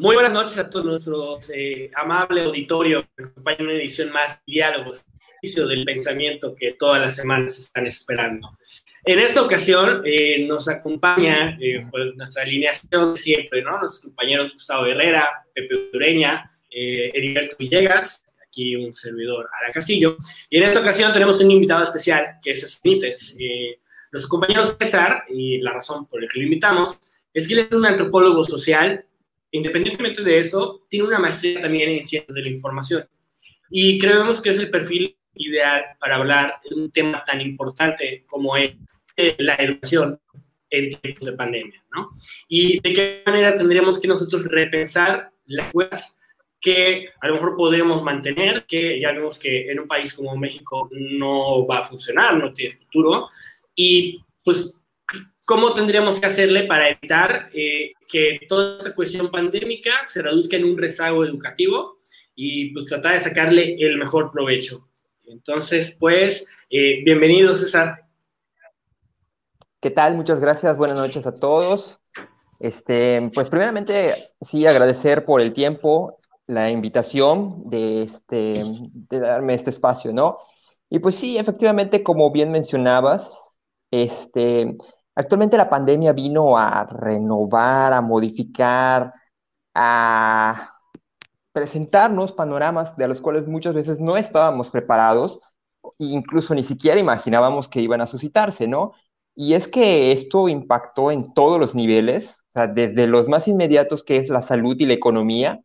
Muy buenas noches a todos nuestros eh, amable auditorio que nos acompaña en una edición más Diálogos, del pensamiento que todas las semanas están esperando. En esta ocasión eh, nos acompaña eh, pues, nuestra alineación siempre, ¿no? Nuestros compañeros Gustavo Herrera, Pepe Ureña, eh, Heriberto Villegas, aquí un servidor, Ara Castillo. Y en esta ocasión tenemos un invitado especial, que es. Eh, nuestro compañero César, y la razón por la que lo invitamos, es que él es un antropólogo social. Independientemente de eso, tiene una maestría también en ciencias de la información. Y creemos que es el perfil ideal para hablar de un tema tan importante como es eh, la educación en tiempos de pandemia, ¿no? Y de qué manera tendríamos que nosotros repensar las escuelas que a lo mejor podemos mantener, que ya vemos que en un país como México no va a funcionar, no tiene futuro, y pues cómo tendríamos que hacerle para evitar eh, que toda esta cuestión pandémica se reduzca en un rezago educativo y pues tratar de sacarle el mejor provecho. Entonces, pues, eh, bienvenido César. ¿Qué tal? Muchas gracias. Buenas noches a todos. Este, pues primeramente, sí, agradecer por el tiempo, la invitación de, este, de darme este espacio, ¿no? Y pues sí, efectivamente, como bien mencionabas, este, actualmente la pandemia vino a renovar, a modificar, a presentarnos panoramas de los cuales muchas veces no estábamos preparados, incluso ni siquiera imaginábamos que iban a suscitarse, ¿no? Y es que esto impactó en todos los niveles, o sea, desde los más inmediatos que es la salud y la economía,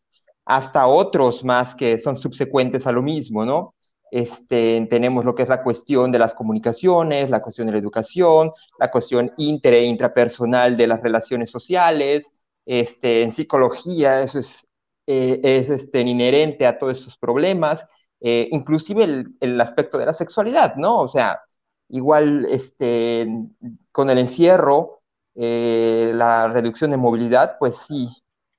hasta otros más que son subsecuentes a lo mismo, ¿no? Este, tenemos lo que es la cuestión de las comunicaciones, la cuestión de la educación, la cuestión inter e intrapersonal de las relaciones sociales, este, en psicología, eso es eh, es este, inherente a todos estos problemas, eh, inclusive el, el, aspecto de la sexualidad, ¿no? O sea, igual este, con el encierro, eh, la reducción de movilidad, pues sí,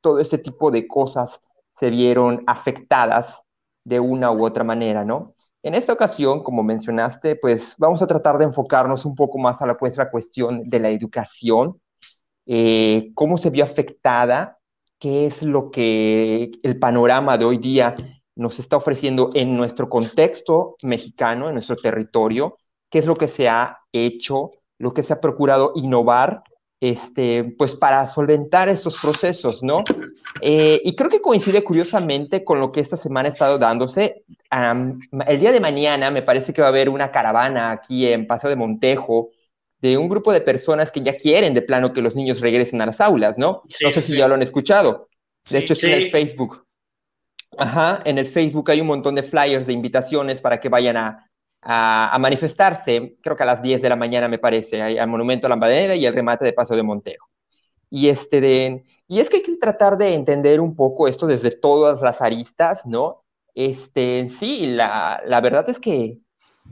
todo este tipo de cosas se vieron afectadas de una u otra manera, ¿no? En esta ocasión, como mencionaste, pues vamos a tratar de enfocarnos un poco más a la, pues, cuestión de la educación, eh, cómo se vio afectada qué es lo que el panorama de hoy día nos está ofreciendo en nuestro contexto mexicano, en nuestro territorio, qué es lo que se ha hecho, lo que se ha procurado innovar, este, pues para solventar estos procesos, ¿no? Eh, y creo que coincide curiosamente con lo que esta semana ha estado dándose. El día de mañana me parece que va a haber una caravana aquí en Paseo de Montejo, de un grupo de personas que ya quieren de plano que los niños regresen a las aulas, ¿no? no sé si ya lo han escuchado. De hecho, es en el Facebook. Ajá, en el Facebook hay un montón de flyers de invitaciones para que vayan a, a, manifestarse, creo que a las 10 de la mañana me parece, al Monumento a la Bandera y el remate de Paso de Montejo. Y, este de, y es que hay que tratar de entender un poco esto desde todas las aristas, ¿no? Este, sí, la, verdad es que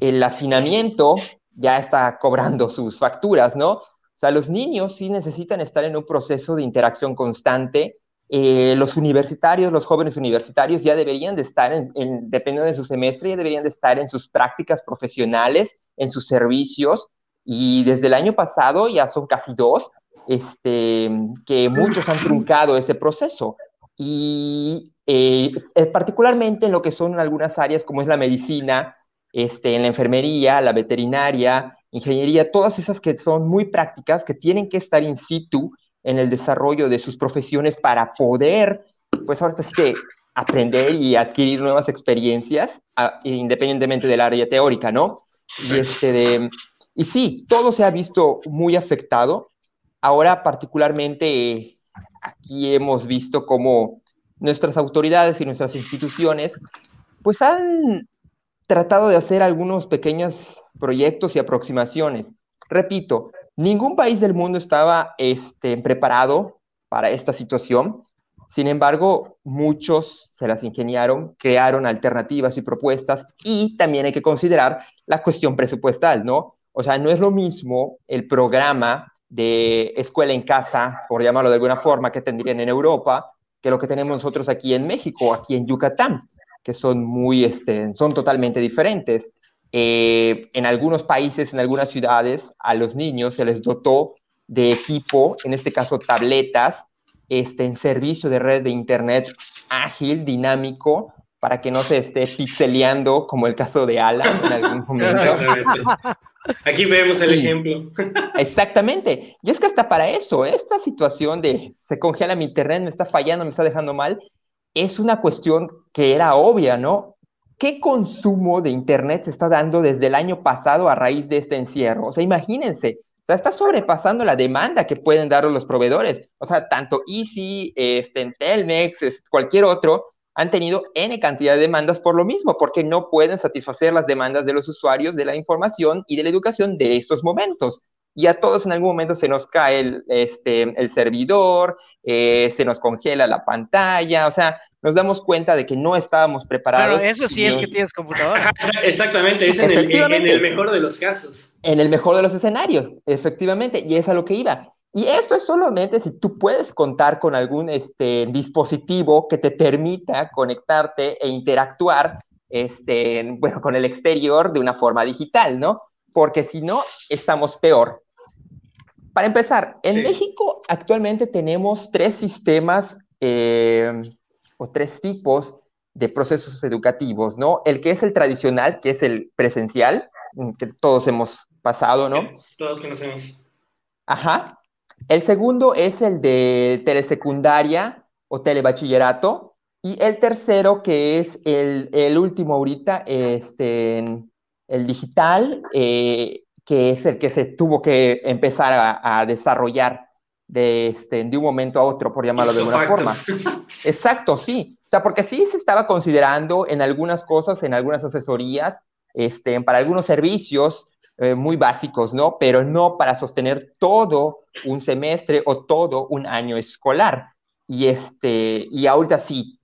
el hacinamiento ya está cobrando sus facturas, ¿no? O sea, los niños sí necesitan estar en un proceso de interacción constante. Eh, los universitarios, los jóvenes universitarios ya deberían de estar, en, dependiendo de su semestre, ya deberían de estar en sus prácticas profesionales, en sus servicios. Y desde el año pasado, ya son casi dos, este, que muchos han truncado ese proceso. Y eh, eh, particularmente en lo que son algunas áreas como es la medicina, este, en la enfermería, la veterinaria, ingeniería, todas esas que son muy prácticas, que tienen que estar in situ en el desarrollo de sus profesiones para poder, pues ahora sí que aprender y adquirir nuevas experiencias, independientemente del área teórica, ¿no? Y, este y sí, todo se ha visto muy afectado. Ahora, particularmente, aquí hemos visto cómo nuestras autoridades y nuestras instituciones, pues han tratado de hacer algunos pequeños proyectos y aproximaciones. Repito, ningún país del mundo estaba este, preparado para esta situación. Sin embargo, muchos se las ingeniaron, crearon alternativas y propuestas y también hay que considerar la cuestión presupuestal, ¿no? O sea, no es lo mismo el programa de escuela en casa, por llamarlo de alguna forma, que tendrían en Europa, que lo que tenemos nosotros aquí en México, aquí en Yucatán que son muy, este, son totalmente diferentes. Eh, en algunos países, en algunas ciudades, a los niños se les dotó de equipo, en este caso tabletas, este, en servicio de red de Internet ágil, dinámico, para que no se esté pixeleando como el caso de Alan en algún momento. Aquí vemos el ejemplo. Exactamente. Y es que hasta para eso, esta situación de se congela mi internet, me está fallando, me está dejando mal, es una cuestión que era obvia, ¿no? ¿Qué consumo de internet se está dando desde el año pasado a raíz de este encierro? O sea, imagínense, o sea, está sobrepasando la demanda que pueden dar los proveedores. O sea, tanto Easy, este, Telmex, cualquier otro, han tenido N cantidad de demandas por lo mismo, porque no pueden satisfacer las demandas de los usuarios de la información y de la educación de estos momentos. Y a todos en algún momento se nos cae el, este, el servidor, eh, se nos congela la pantalla, o sea, nos damos cuenta de que no estábamos preparados. Pero eso sí es que tienes computadora. Exactamente, es en el, en el mejor de los casos. En el mejor de los escenarios, efectivamente, y es a lo que iba. Y esto es solamente si tú puedes contar con algún este, dispositivo que te permita conectarte e interactuar este, bueno, con el exterior de una forma digital, ¿no? Porque si no, estamos peor. Para empezar, en México actualmente tenemos tres sistemas eh, o tres tipos de procesos educativos, ¿no? El que es el tradicional, que es el presencial, que todos hemos pasado, ¿no? Todos conocemos. Ajá. El segundo es el de telesecundaria o telebachillerato. Y el tercero, que es el, último ahorita, este, el digital, eh, que es el que se tuvo que empezar a, desarrollar de, este, de un momento a otro, por llamarlo de alguna forma. Exacto, sí. O sea, porque sí se estaba considerando en algunas cosas, en algunas asesorías, este, para algunos servicios eh, muy básicos, ¿no? Pero no para sostener todo un semestre o todo un año escolar. Y, este, y ahorita sí,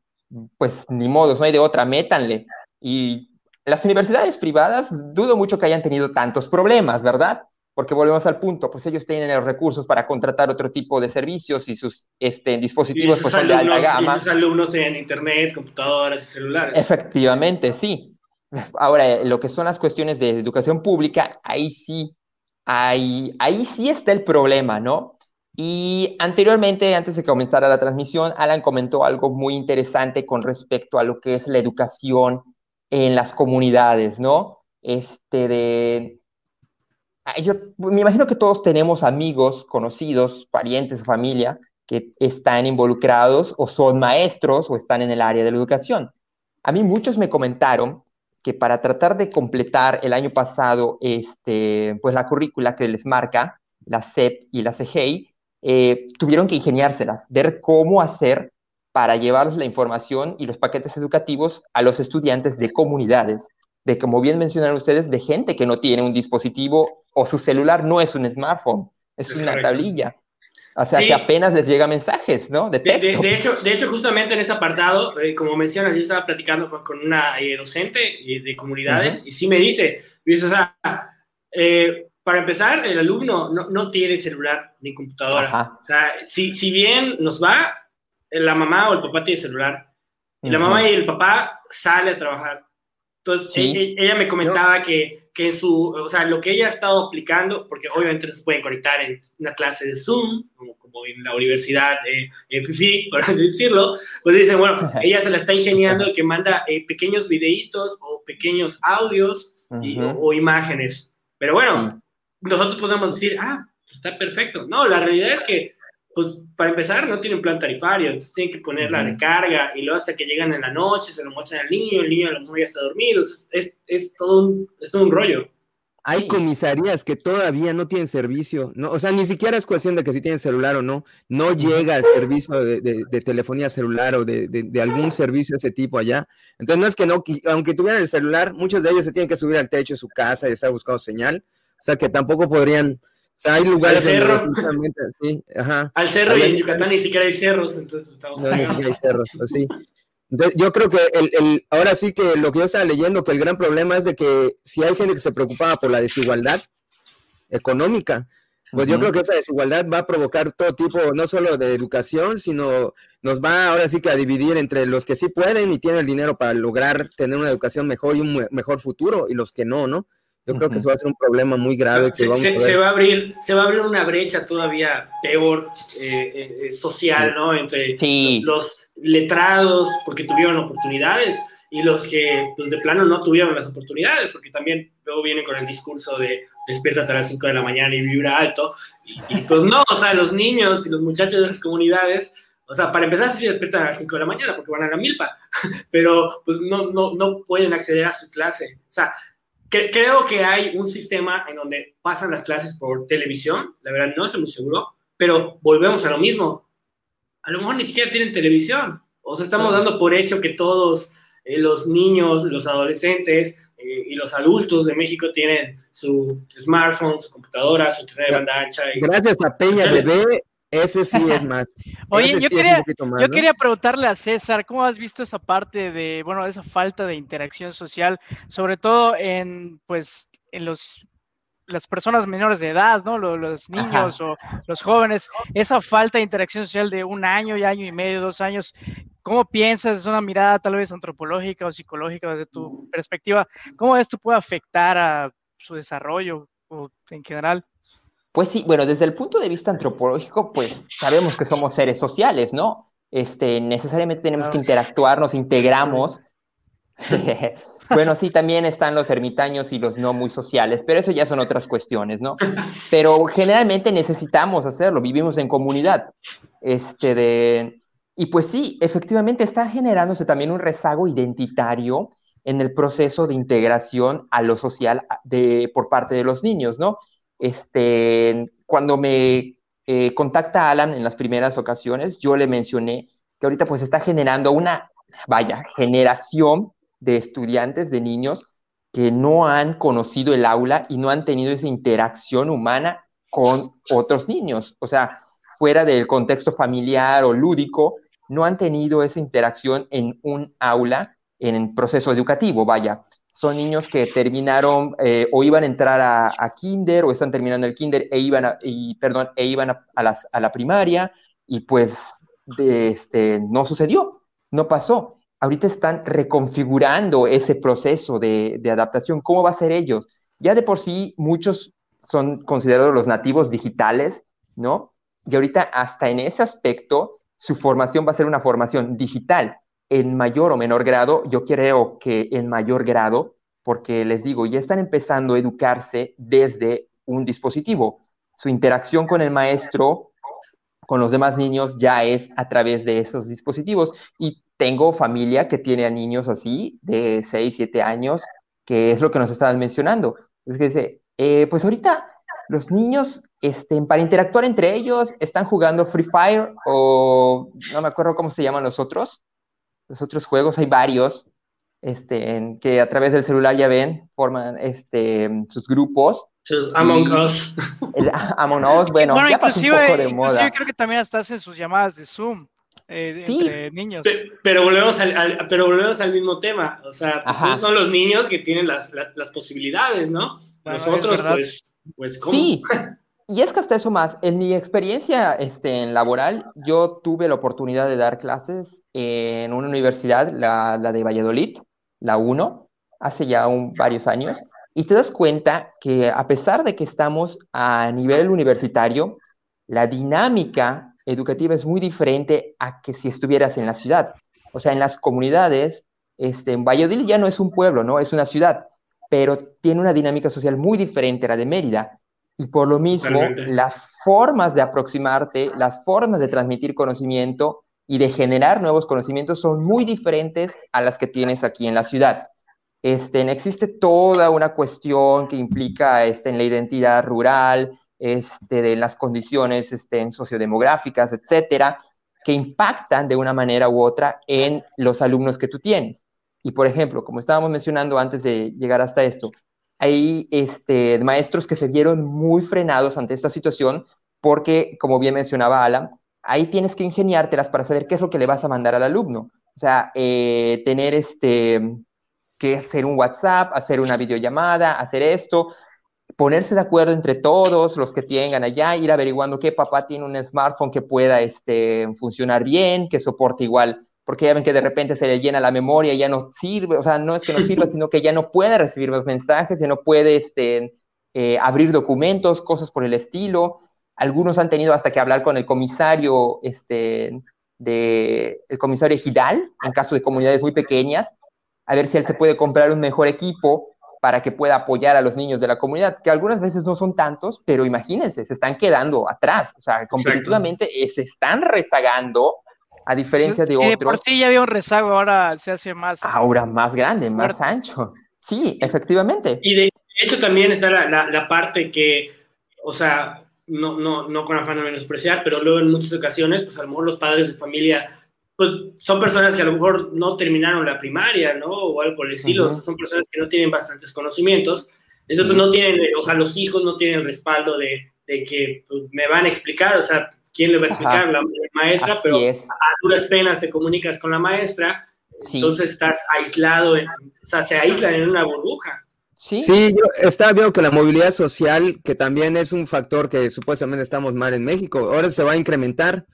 pues ni modo, no hay de otra, métanle. Y las universidades privadas dudo mucho que hayan tenido tantos problemas, ¿verdad? Porque volvemos al punto, pues ellos tienen los recursos para contratar otro tipo de servicios y sus este, dispositivos pues, son de alta gama. Y sus alumnos en internet, computadoras y celulares. Efectivamente, sí. Ahora, lo que son las cuestiones de educación pública, ahí sí, ahí, ahí sí está el problema, ¿no? Y anteriormente, antes de que comenzara la transmisión, Alan comentó algo muy interesante con respecto a lo que es la educación en las comunidades, ¿no? Este de... Yo me imagino que todos tenemos amigos, conocidos, parientes, familia que están involucrados o son maestros o están en el área de la educación. A mí muchos me comentaron que para tratar de completar el año pasado este, pues la currícula que les marca, la CEP y la CGI, eh, tuvieron que ingeniárselas, ver cómo hacer para llevar la información y los paquetes educativos a los estudiantes de comunidades, de como bien mencionaron ustedes, de gente que no tiene un dispositivo o su celular no es un smartphone, es, una tablilla. O sea, que apenas les llega mensajes, ¿no? De, texto. De, hecho, de hecho, justamente en ese apartado, eh, como mencionas, yo estaba platicando con, una eh, docente eh, de comunidades y sí me dice, dice, o sea, para empezar, el alumno no, no, tiene celular ni computadora. O sea, si, si bien nos va, la mamá o el papá tiene celular. Y la mamá y el papá sale a trabajar. Entonces, e, ella, me comentaba que, que su, o sea, lo que ella ha estado aplicando, porque obviamente no se pueden conectar en una clase de Zoom, como, como en la universidad de, de FIFI, por así decirlo, pues dicen, bueno, ella se la está ingeniando que manda eh, pequeños videitos o pequeños audios o, imágenes. Pero bueno, nosotros podemos decir, ah, pues está perfecto. No, la realidad es que pues para empezar no tienen plan tarifario, entonces tienen que poner la recarga y luego hasta que llegan en la noche se lo muestran al niño, el niño a lo mejor ya está dormido, es, es, todo un, es todo un rollo. Hay comisarías que todavía no tienen servicio, no, o sea, ni siquiera es cuestión de que si tienen celular o no, no llega el servicio de, de, telefonía celular o de, de, algún servicio de ese tipo allá. Entonces, no es que no, aunque tuvieran el celular, muchos de ellos se tienen que subir al techo de su casa y estar buscando señal, o sea, que tampoco podrían sea, hay lugares. Al cerro. sí, ajá. Al cerro y en Yucatán ni siquiera hay cerros, entonces estamos. No, ni siquiera hay cerros, pues sí. Entonces, yo creo que el, el, ahora sí que lo que yo estaba leyendo, que el gran problema es de que si hay gente que se preocupaba por la desigualdad económica, pues yo creo que esa desigualdad va a provocar todo tipo, no solo de educación, sino nos va ahora sí que a dividir entre los que sí pueden y tienen el dinero para lograr tener una educación mejor y un mejor futuro y los que no, ¿no? Yo creo que eso va a ser un problema muy grave. se, va a abrir, se va a abrir una brecha todavía peor eh, eh, eh, social, ¿no? Entre los letrados, porque tuvieron oportunidades, y los que pues, de plano no tuvieron las oportunidades, porque también luego vienen con el discurso de despiértate a las 5 de la mañana y vibra alto. Y, pues no, o sea, los niños y los muchachos de las comunidades, o sea, para empezar, sí despiertan a las 5 de la mañana porque van a la milpa, pero pues no, no, no pueden acceder a su clase. O sea, creo que hay un sistema en donde pasan las clases por televisión, la verdad no estoy muy seguro, pero volvemos a lo mismo. A lo mejor ni siquiera tienen televisión. O sea, estamos dando por hecho que todos eh, los niños, los adolescentes eh, y los adultos de México tienen su smartphone, su computadora, su internet de banda ancha. Gracias a Peña Bebé, ese sí es más. Oye, yo, quería, yo quería preguntarle a César, ¿cómo has visto esa parte de, bueno, esa falta de interacción social, sobre todo en, pues, en los las personas menores de edad, ¿no? Los, niños o los jóvenes, esa falta de interacción social de un año y año y medio, dos años, ¿cómo piensas? Es una mirada tal vez antropológica o psicológica desde tu perspectiva, ¿cómo esto puede afectar a su desarrollo o en general? Pues sí, bueno, desde el punto de vista antropológico, pues sabemos que somos seres sociales, ¿no? Este, necesariamente tenemos que interactuar, nos integramos. bueno, sí, también están los ermitaños y los no muy sociales, pero eso ya son otras cuestiones, ¿no? Pero generalmente necesitamos hacerlo, vivimos en comunidad. Este de... Y pues sí, efectivamente está generándose también un rezago identitario en el proceso de integración a lo social de, por parte de los niños, ¿no? Este, cuando me eh, contacta Alan en las primeras ocasiones, yo le mencioné que ahorita pues está generando una, vaya, generación de estudiantes, de niños que no han conocido el aula y no han tenido esa interacción humana con otros niños. O sea, fuera del contexto familiar o lúdico, no han tenido esa interacción en un aula, en el proceso educativo, vaya son niños que terminaron eh, o iban a entrar a, kinder o están terminando el kinder e iban a, y, perdón, e iban a, a, la primaria y pues este, no sucedió, no pasó. Ahorita están reconfigurando ese proceso de, de adaptación. ¿Cómo va a ser ellos? Ya de por sí muchos son considerados los nativos digitales, ¿no? Y ahorita hasta en ese aspecto su formación va a ser una formación digital en mayor o menor grado, yo creo que en mayor grado, porque les digo, ya están empezando a educarse desde un dispositivo. Su interacción con el maestro, con los demás niños, ya es a través de esos dispositivos. Y tengo familia que tiene a niños así, de 6, 7 años, que es lo que nos estaban mencionando. Es que dice, eh, pues ahorita los niños, este, para interactuar entre ellos, están jugando Free Fire o no me acuerdo cómo se llaman los otros, los otros juegos, hay varios, este, en que a través del celular ya ven, forman este, sus grupos. Among Us. Among Us, bueno, ya pasó un poco de moda. creo que también hasta hacen sus llamadas de Zoom. Eh, sí. entre niños. Pero, volvemos al, pero volvemos al mismo tema. O sea, pues son los niños que tienen las, las, posibilidades, ¿no? Nosotros, pues, pues, ¿cómo? Sí, Y es que hasta eso más, en mi experiencia este, en laboral, yo tuve la oportunidad de dar clases en una universidad, la, de Valladolid, la 1, hace ya un, varios años, y te das cuenta que a pesar de que estamos a nivel universitario, la dinámica educativa es muy diferente a que si estuvieras en la ciudad. O sea, en las comunidades, este, en Valladolid ya no es un pueblo, ¿no? Es una ciudad, pero tiene una dinámica social muy diferente a la de Mérida y por lo mismo, las formas de aproximarte, las formas de transmitir conocimiento y de generar nuevos conocimientos son muy diferentes a las que tienes aquí en la ciudad. Este, existe toda una cuestión que implica este, en la identidad rural, este, de las condiciones este, sociodemográficas, etcétera, que impactan de una manera u otra en los alumnos que tú tienes. Y por ejemplo, como estábamos mencionando antes de llegar hasta esto, hay este, maestros que se vieron muy frenados ante esta situación porque, como bien mencionaba Alan, ahí tienes que ingeniártelas para saber qué es lo que le vas a mandar al alumno. O sea, eh, tener este, que hacer un WhatsApp, hacer una videollamada, hacer esto, ponerse de acuerdo entre todos los que tengan allá, ir averiguando qué papá tiene un smartphone que pueda este, funcionar bien, que soporte igual porque ya ven que de repente se le llena la memoria, ya no sirve, o sea, no es que no sirva, sino que ya no puede recibir los mensajes, ya no puede este, eh, abrir documentos, cosas por el estilo. Algunos han tenido hasta que hablar con el comisario, este, de, el comisario Gidal, en caso de comunidades muy pequeñas, a ver si él se puede comprar un mejor equipo para que pueda apoyar a los niños de la comunidad, que algunas veces no son tantos, pero imagínense, se están quedando atrás, o sea, competitivamente eh, se están rezagando a diferencia de otros. por sí ya había un rezago, ahora se hace más. Ahora más grande, más ancho. Sí, efectivamente. Y de hecho también está la, parte que, o sea, no, no, no con afán de menospreciar, pero luego en muchas ocasiones, pues a lo mejor los padres de familia pues son personas que a lo mejor no terminaron la primaria, ¿no? O algo por el estilo, son personas que no tienen bastantes conocimientos, eso pues no tienen, o sea, los hijos no tienen el respaldo de, de que pues, me van a explicar, o sea, ¿quién le va a explicar? La, maestra, pero a duras penas te comunicas con la maestra, entonces estás aislado, o sea, se aíslan en una burbuja. Sí, sí yo estaba viendo que la movilidad social, que también es un factor que supuestamente estamos mal en México, ahora se va a incrementar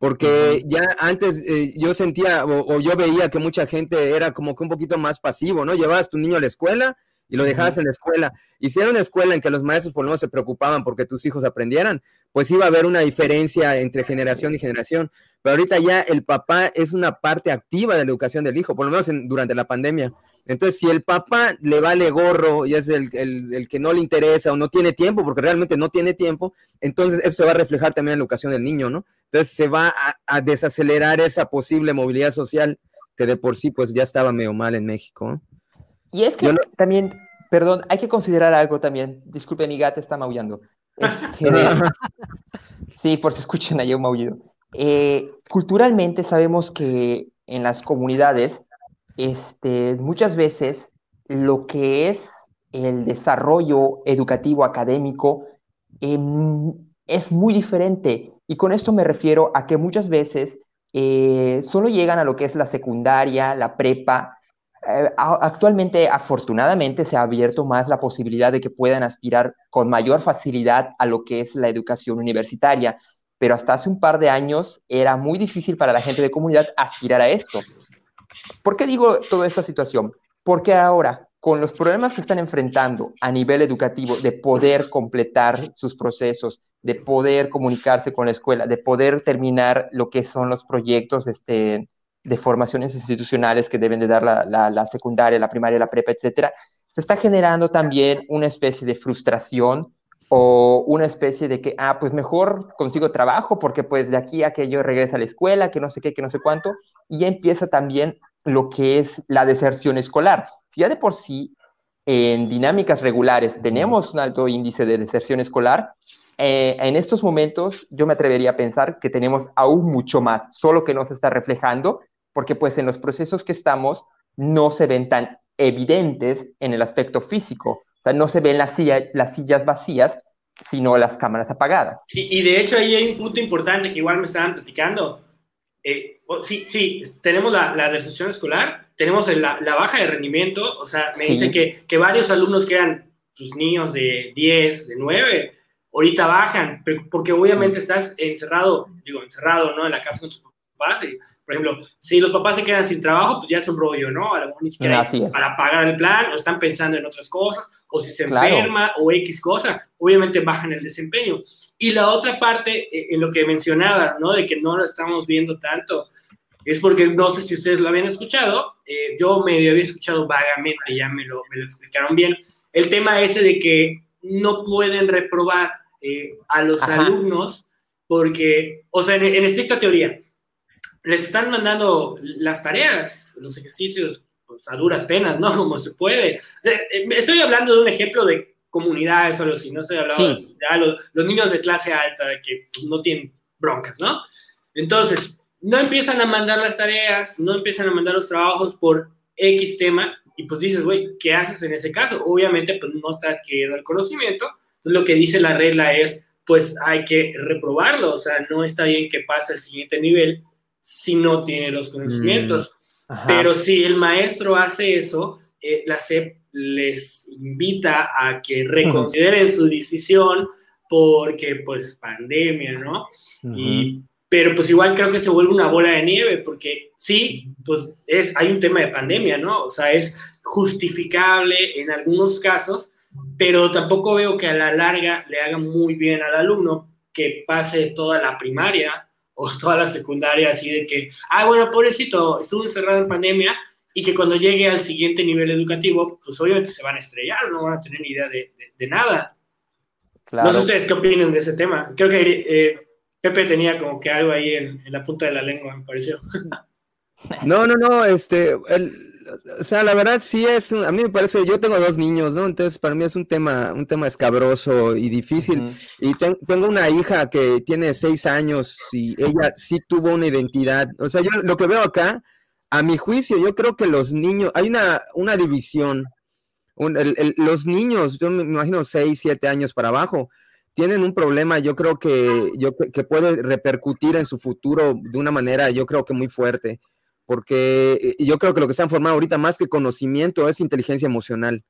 porque ya antes eh, yo sentía o, yo veía que mucha gente era como que un poquito más pasivo, ¿no? Llevabas tu niño a la escuela y lo dejabas en la escuela. Y si era una escuela en que los maestros por lo menos se preocupaban porque tus hijos aprendieran, pues iba a haber una diferencia entre generación y generación. Pero ahorita ya el papá es una parte activa de la educación del hijo, por lo menos durante la pandemia. Entonces, si el papá le vale gorro y es el, el, que no le interesa o no tiene tiempo, porque realmente no tiene tiempo, entonces eso se va a reflejar también en la educación del niño, ¿no? Entonces se va a, desacelerar esa posible movilidad social que de por sí pues ya estaba medio mal en México. Y es que también, perdón, hay que considerar algo también. Disculpe, mi gata está maullando. Este, sí, por si escuchan ahí un maullido. Eh, culturalmente sabemos que en las comunidades, este, muchas veces lo que es el desarrollo educativo académico em, es muy diferente y con esto me refiero a que muchas veces eh, solo llegan a lo que es la secundaria, la prepa. Eh, actualmente, afortunadamente, se ha abierto más la posibilidad de que puedan aspirar con mayor facilidad a lo que es la educación universitaria, pero hasta hace un par de años era muy difícil para la gente de comunidad aspirar a esto. ¿Por qué digo toda esta situación? Porque ahora, con los problemas que están enfrentando a nivel educativo de poder completar sus procesos, de poder comunicarse con la escuela, de poder terminar lo que son los proyectos este, de formaciones institucionales que deben de dar la, secundaria, la primaria, la prepa, etcétera, se está generando también una especie de frustración o una especie de que, ah, pues mejor consigo trabajo porque pues de aquí a que yo regrese a la escuela, que no sé qué, que no sé cuánto, y ya empieza también lo que es la deserción escolar. Si ya de por sí en dinámicas regulares tenemos un alto índice de deserción escolar, eh, en estos momentos yo me atrevería a pensar que tenemos aún mucho más, solo que no se está reflejando, porque pues en los procesos que estamos no se ven tan evidentes en el aspecto físico, o sea, no se ven las, las sillas vacías, sino las cámaras apagadas. Y, de hecho ahí hay un punto importante que igual me estaban platicando. Eh, sí, sí, tenemos la, la recesión escolar, tenemos la, la, baja de rendimiento, o sea, me dicen que, que varios alumnos que eran sus niños de 10, de 9, ahorita bajan, porque obviamente estás encerrado, digo, encerrado, ¿no? En la casa con tus papás. Y, por ejemplo, si los papás se quedan sin trabajo, pues ya es un rollo, ¿no? A lo mejor ni siquiera para pagar el plan, o están pensando en otras cosas, o si se enferma, o X cosa, obviamente bajan el desempeño. Y la otra parte, eh, en lo que mencionaba, ¿no? De que no lo estamos viendo tanto, es porque no sé si ustedes lo habían escuchado, eh, yo me había escuchado vagamente, ya me lo, me lo explicaron bien, el tema ese de que no pueden reprobar eh, a los alumnos porque, o sea, en, estricta teoría, les están mandando las tareas, los ejercicios, pues, a duras penas, ¿no? Como se puede. Eh, estoy hablando de un ejemplo de comunidades o algo así, no estoy hablando de los, los, niños de clase alta que pues, no tienen broncas, ¿no? Entonces, no empiezan a mandar las tareas, no empiezan a mandar los trabajos por X tema, y pues dices, güey, ¿qué haces en ese caso? Obviamente, pues no está adquiriendo el conocimiento. Entonces, lo que dice la regla es, pues hay que reprobarlo. O sea, no está bien que pase al siguiente nivel si no tiene los conocimientos. Mm, Pero si el maestro hace eso, eh, la SEP les invita a que reconsideren su decisión porque, pues, pandemia, ¿no? Y pero pues igual creo que se vuelve una bola de nieve, porque sí, pues es, hay un tema de pandemia, ¿no? O sea, es justificable en algunos casos, pero tampoco veo que a la larga le haga muy bien al alumno que pase toda la primaria o toda la secundaria así de que, ah, bueno, pobrecito, estuvo encerrado en pandemia y que cuando llegue al siguiente nivel educativo, pues obviamente se van a estrellar, no van a tener ni idea de, nada. No sé ustedes qué opinan de ese tema. Creo que eh, Pepe tenía como que algo ahí en, la punta de la lengua, me pareció. No, no, no, este, o sea, la verdad sí es, a mí me parece, yo tengo dos niños, ¿no? Entonces para mí es un tema, un tema escabroso y difícil. Y tengo una hija que tiene seis años y ella sí tuvo una identidad. O sea, yo lo que veo acá, a mi juicio, yo creo que los niños, hay una, una división. los niños, yo me imagino seis, siete años para abajo, tienen un problema, yo creo que, yo, que puede repercutir en su futuro de una manera, yo creo que muy fuerte, porque yo creo que lo que están formando ahorita más que conocimiento es inteligencia emocional.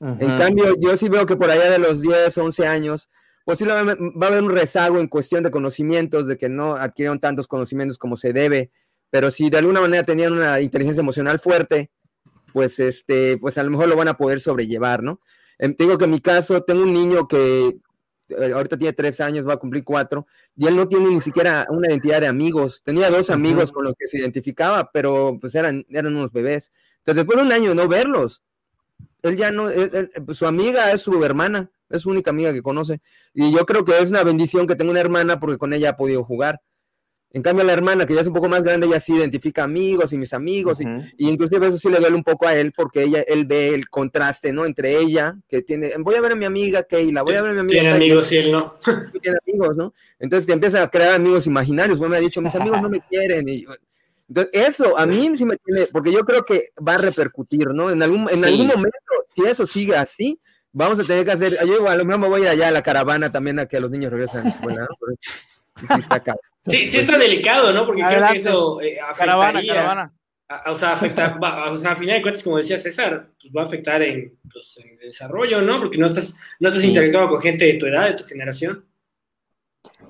En cambio, yo sí veo que por allá de los 10, 11 años, pues sí va a haber un rezago en cuestión de conocimientos, de que no adquirieron tantos conocimientos como se debe, pero si de alguna manera tenían una inteligencia emocional fuerte, pues este, pues a lo mejor lo van a poder sobrellevar, ¿no? Em, digo que en mi caso tengo un niño que eh, ahorita tiene tres años, va a cumplir cuatro, y él no tiene ni siquiera una identidad de amigos. Tenía dos amigos con los que se identificaba, pero pues eran, eran unos bebés. Entonces, después de un año de no verlos, él ya no, pues, su amiga es su hermana, es su única amiga que conoce. Y yo creo que es una bendición que tenga una hermana porque con ella ha podido jugar. En cambio, la hermana, que ya es un poco más grande, ya sí identifica amigos y mis amigos, y, inclusive eso sí le duele un poco a él, porque ella, él ve el contraste, ¿no? Entre ella, que tiene, voy a ver a mi amiga Keila, voy a ver a mi amiga. Tiene amigos y él no. Tiene amigos, ¿no? Entonces te empieza a crear amigos imaginarios. Bueno, me ha dicho, mis amigos no me quieren. Y, entonces, eso a mí sí me tiene, porque yo creo que va a repercutir, ¿no? En algún, en algún momento, si eso sigue así, vamos a tener que hacer, yo a lo mejor me voy allá a la caravana también a que los niños regresen a la escuela, ¿no? Sí, sí está delicado, ¿no? Porque creo que eso eh, afectaría... Caravana, o sea, afecta, o sea, a final de cuentas, como decía César, pues va a afectar en, pues, en, el desarrollo, ¿no? Porque no estás, no estás interactuando con gente de tu edad, de tu generación.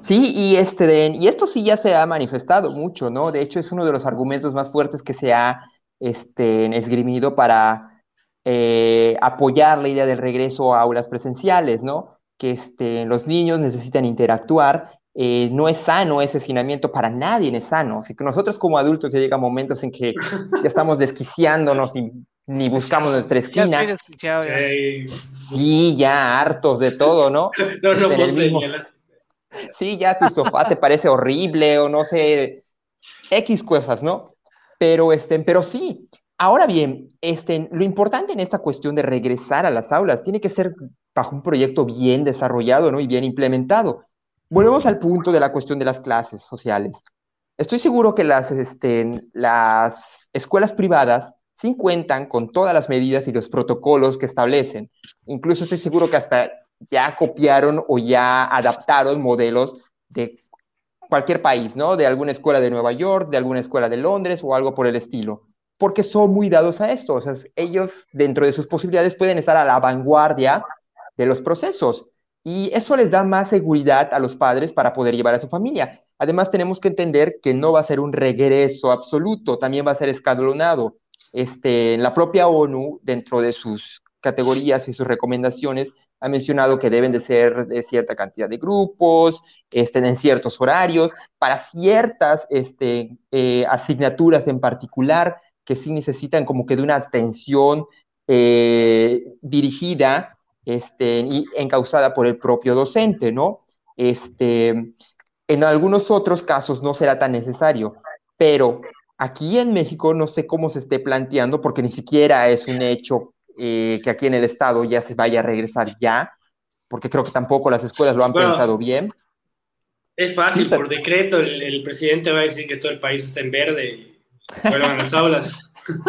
Sí, y, este, y esto sí ya se ha manifestado mucho, ¿no? De hecho, es uno de los argumentos más fuertes que se ha este, esgrimido para eh, apoyar la idea del regreso a aulas presenciales, ¿no? Que este, los niños necesitan interactuar eh, no es sano ese hacinamiento, para nadie es sano. Así que nosotros como adultos ya llega momentos en que ya estamos desquiciándonos y ni buscamos nuestra esquina. Ya estoy ya. Sí, ya hartos de todo, ¿no? no, no puedo Sí, ya tu sofá te parece horrible o no sé, X cosas, ¿no? Pero, este, pero sí, ahora bien, este, lo importante en esta cuestión de regresar a las aulas tiene que ser bajo un proyecto bien desarrollado, ¿no? Y bien implementado. Volvemos al punto de la cuestión de las clases sociales. Estoy seguro que las, este, las escuelas privadas sí cuentan con todas las medidas y los protocolos que establecen. Incluso estoy seguro que hasta ya copiaron o ya adaptaron modelos de cualquier país, ¿no? De alguna escuela de Nueva York, de alguna escuela de Londres o algo por el estilo, porque son muy dados a esto. O sea, ellos dentro de sus posibilidades pueden estar a la vanguardia de los procesos. Y eso les da más seguridad a los padres para poder llevar a su familia. Además, tenemos que entender que no va a ser un regreso absoluto, también va a ser escalonado. Este, la propia ONU, dentro de sus categorías y sus recomendaciones, ha mencionado que deben de ser de cierta cantidad de grupos, estén en ciertos horarios, para ciertas este, eh, asignaturas en particular que sí necesitan como que de una atención eh, dirigida este, y encausada por el propio docente, ¿no? Este, en algunos otros casos no será tan necesario, pero aquí en México no sé cómo se esté planteando, porque ni siquiera es un hecho eh, que aquí en el Estado ya se vaya a regresar ya, porque creo que tampoco las escuelas lo han pensado bien. Es fácil, por decreto el, presidente va a decir que todo el país está en verde, vuelvan las aulas.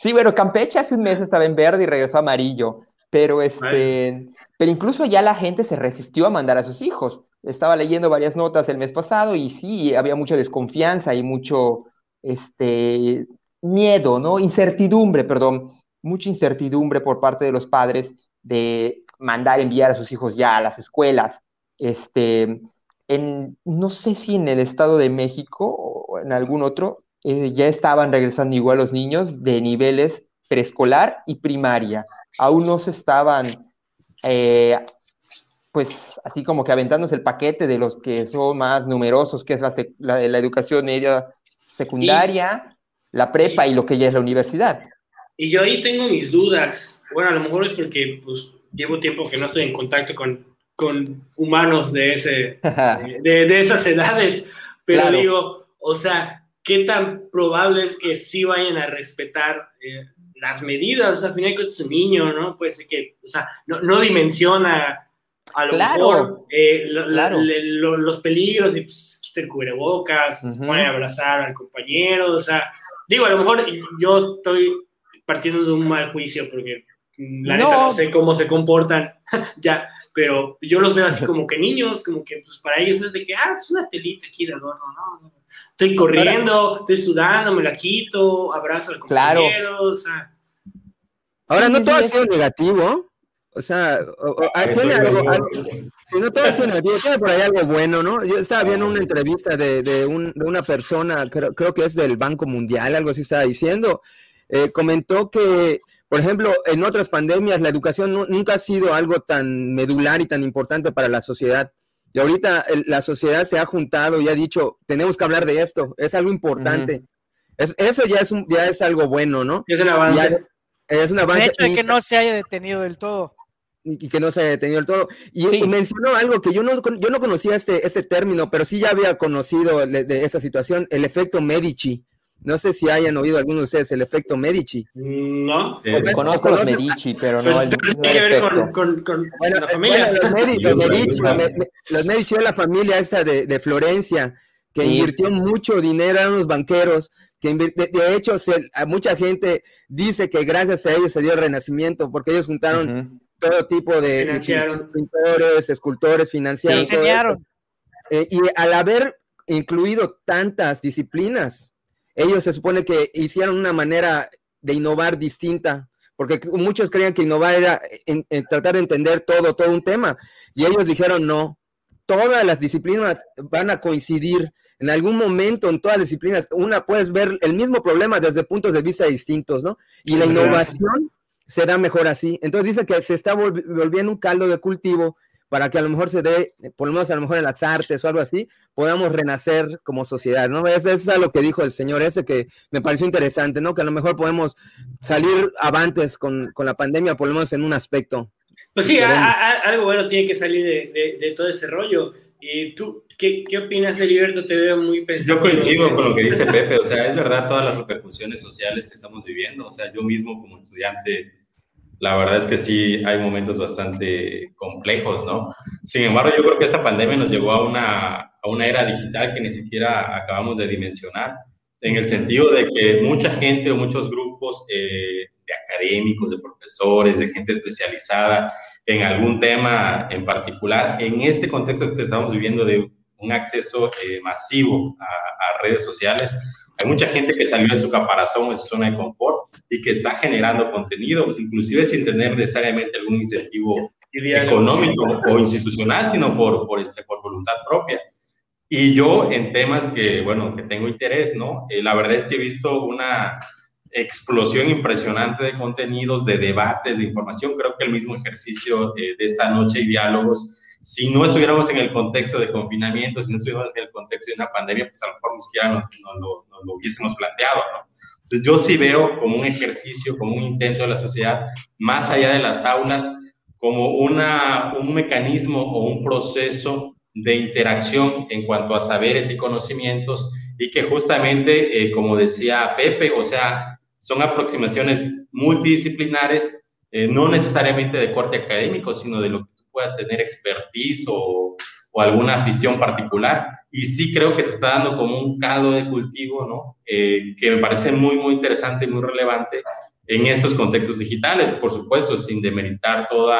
Sí, bueno, Campeche hace un mes estaba en verde y regresó a amarillo. Pero, este, pero incluso ya la gente se resistió a mandar a sus hijos. Estaba leyendo varias notas el mes pasado y sí, había mucha desconfianza y mucho este, miedo, ¿no? Incertidumbre, perdón, mucha incertidumbre por parte de los padres de mandar enviar a sus hijos ya a las escuelas. Este, en, no sé si en el Estado de México o en algún otro, eh, ya estaban regresando igual los niños de niveles preescolar y primaria. Aún no se estaban, eh, pues así como que aventándose el paquete de los que son más numerosos, que es la, la, la educación media secundaria, la prepa y, lo que ya es la universidad. Y yo ahí tengo mis dudas. Bueno, a lo mejor es porque pues, llevo tiempo que no estoy en contacto con, con humanos de, ese, de, de, esas edades, pero digo, o sea, ¿qué tan probable es que sí vayan a respetar eh, las medidas? O sea, al final es un niño, ¿no? Puede ser que, o sea, no, no dimensiona a lo mejor eh, los peligros y pues, quita el cubrebocas, se pone a abrazar al compañero, o sea, digo, a lo mejor yo estoy partiendo de un mal juicio porque mm, la neta no sé cómo se comportan ya, pero yo los veo así como que niños, como que pues para ellos es de que, ah, es una telita aquí de adorno, ¿no? Estoy corriendo, estoy sudando, me la quito, abrazo al compañero, o sea. Ahora, no todo ha sido negativo. O sea, tiene algo, si no todo ha sido negativo, tiene por ahí algo bueno, ¿no? Yo estaba viendo una entrevista de, de, un, de una persona, creo, creo, que es del Banco Mundial, algo así estaba diciendo, eh, comentó que, por ejemplo, en otras pandemias la educación nunca ha sido algo tan medular y tan importante para la sociedad. Y ahorita la sociedad se ha juntado y ha dicho, tenemos que hablar de esto, es algo importante. eso ya es, un, ya es algo bueno, ¿no? Es un avance. es un avance. hecho de que no se haya detenido del todo. Y que no se haya detenido del todo. Y, mencionó algo que yo no, yo no conocía este, este término, pero sí ya había conocido de, de esta situación, el efecto Medici. No sé si hayan oído alguno de ustedes el efecto Medici. No. Eh, conozco los Medici, pero no el. Tiene que ver con, la familia. los, Medici, los, Medici, es la familia esta de, de Florencia, que invirtió mucho dinero en unos banqueros. Que de, hecho, a mucha gente dice que gracias a ellos se dio el renacimiento, porque ellos juntaron todo tipo de pintores, escultores, financiaron. Eh, y al haber incluido tantas disciplinas, ellos se supone que hicieron una manera de innovar distinta, porque muchos creían que innovar era en, tratar de entender todo, todo un tema, y ellos dijeron no, todas las disciplinas van a coincidir. En algún momento, en todas las disciplinas, una puedes ver el mismo problema desde puntos de vista distintos, ¿no? Y la innovación será mejor así. Entonces dice que se está volviendo un caldo de cultivo para que a lo mejor se dé, por lo menos a lo mejor en las artes o algo así, podamos renacer como sociedad, ¿no? Eso es lo que dijo el señor ese que me pareció interesante, ¿no? Que a lo mejor podemos salir avantes con, con la pandemia, por lo menos en un aspecto. Pues sí, algo bueno tiene que salir de, de, todo ese rollo. ¿Y tú qué, qué opinas, Heriberto? Te veo muy pensativo. Yo coincido con lo que dice Pepe, o sea, es verdad todas las repercusiones sociales que estamos viviendo, o sea, yo mismo como estudiante la verdad es que sí hay momentos bastante complejos, ¿no? Sin embargo, yo creo que esta pandemia nos llevó a una, a una era digital que ni siquiera acabamos de dimensionar, en el sentido de que mucha gente o muchos grupos eh, de académicos, de profesores, de gente especializada en algún tema en particular, en este contexto que estamos viviendo de un acceso eh, masivo a, a redes sociales, hay mucha gente que salió de su caparazón, de su zona de confort y que está generando contenido, inclusive sin tener necesariamente algún incentivo económico o institucional, sino por, por, este, por voluntad propia. Y yo en temas que, bueno, que tengo interés, ¿no? Eh, la verdad es que he visto una explosión impresionante de contenidos, de debates, de información. Creo que el mismo ejercicio eh, de esta noche y diálogos si no estuviéramos en el contexto de confinamiento, si no estuviéramos en el contexto de una pandemia, pues a lo mejor ni siquiera nos, lo hubiésemos planteado, ¿no? Entonces yo sí veo como un ejercicio, como un intento de la sociedad, más allá de las aulas, como una, un mecanismo o un proceso de interacción en cuanto a saberes y conocimientos y que justamente, eh, como decía Pepe, o sea, son aproximaciones multidisciplinares, eh, no necesariamente de corte académico, sino de lo que puedas tener expertise o, o, alguna afición particular. Y sí creo que se está dando como un caldo de cultivo, ¿no? Eh, que me parece muy, muy interesante y muy relevante en estos contextos digitales, por supuesto, sin demeritar todos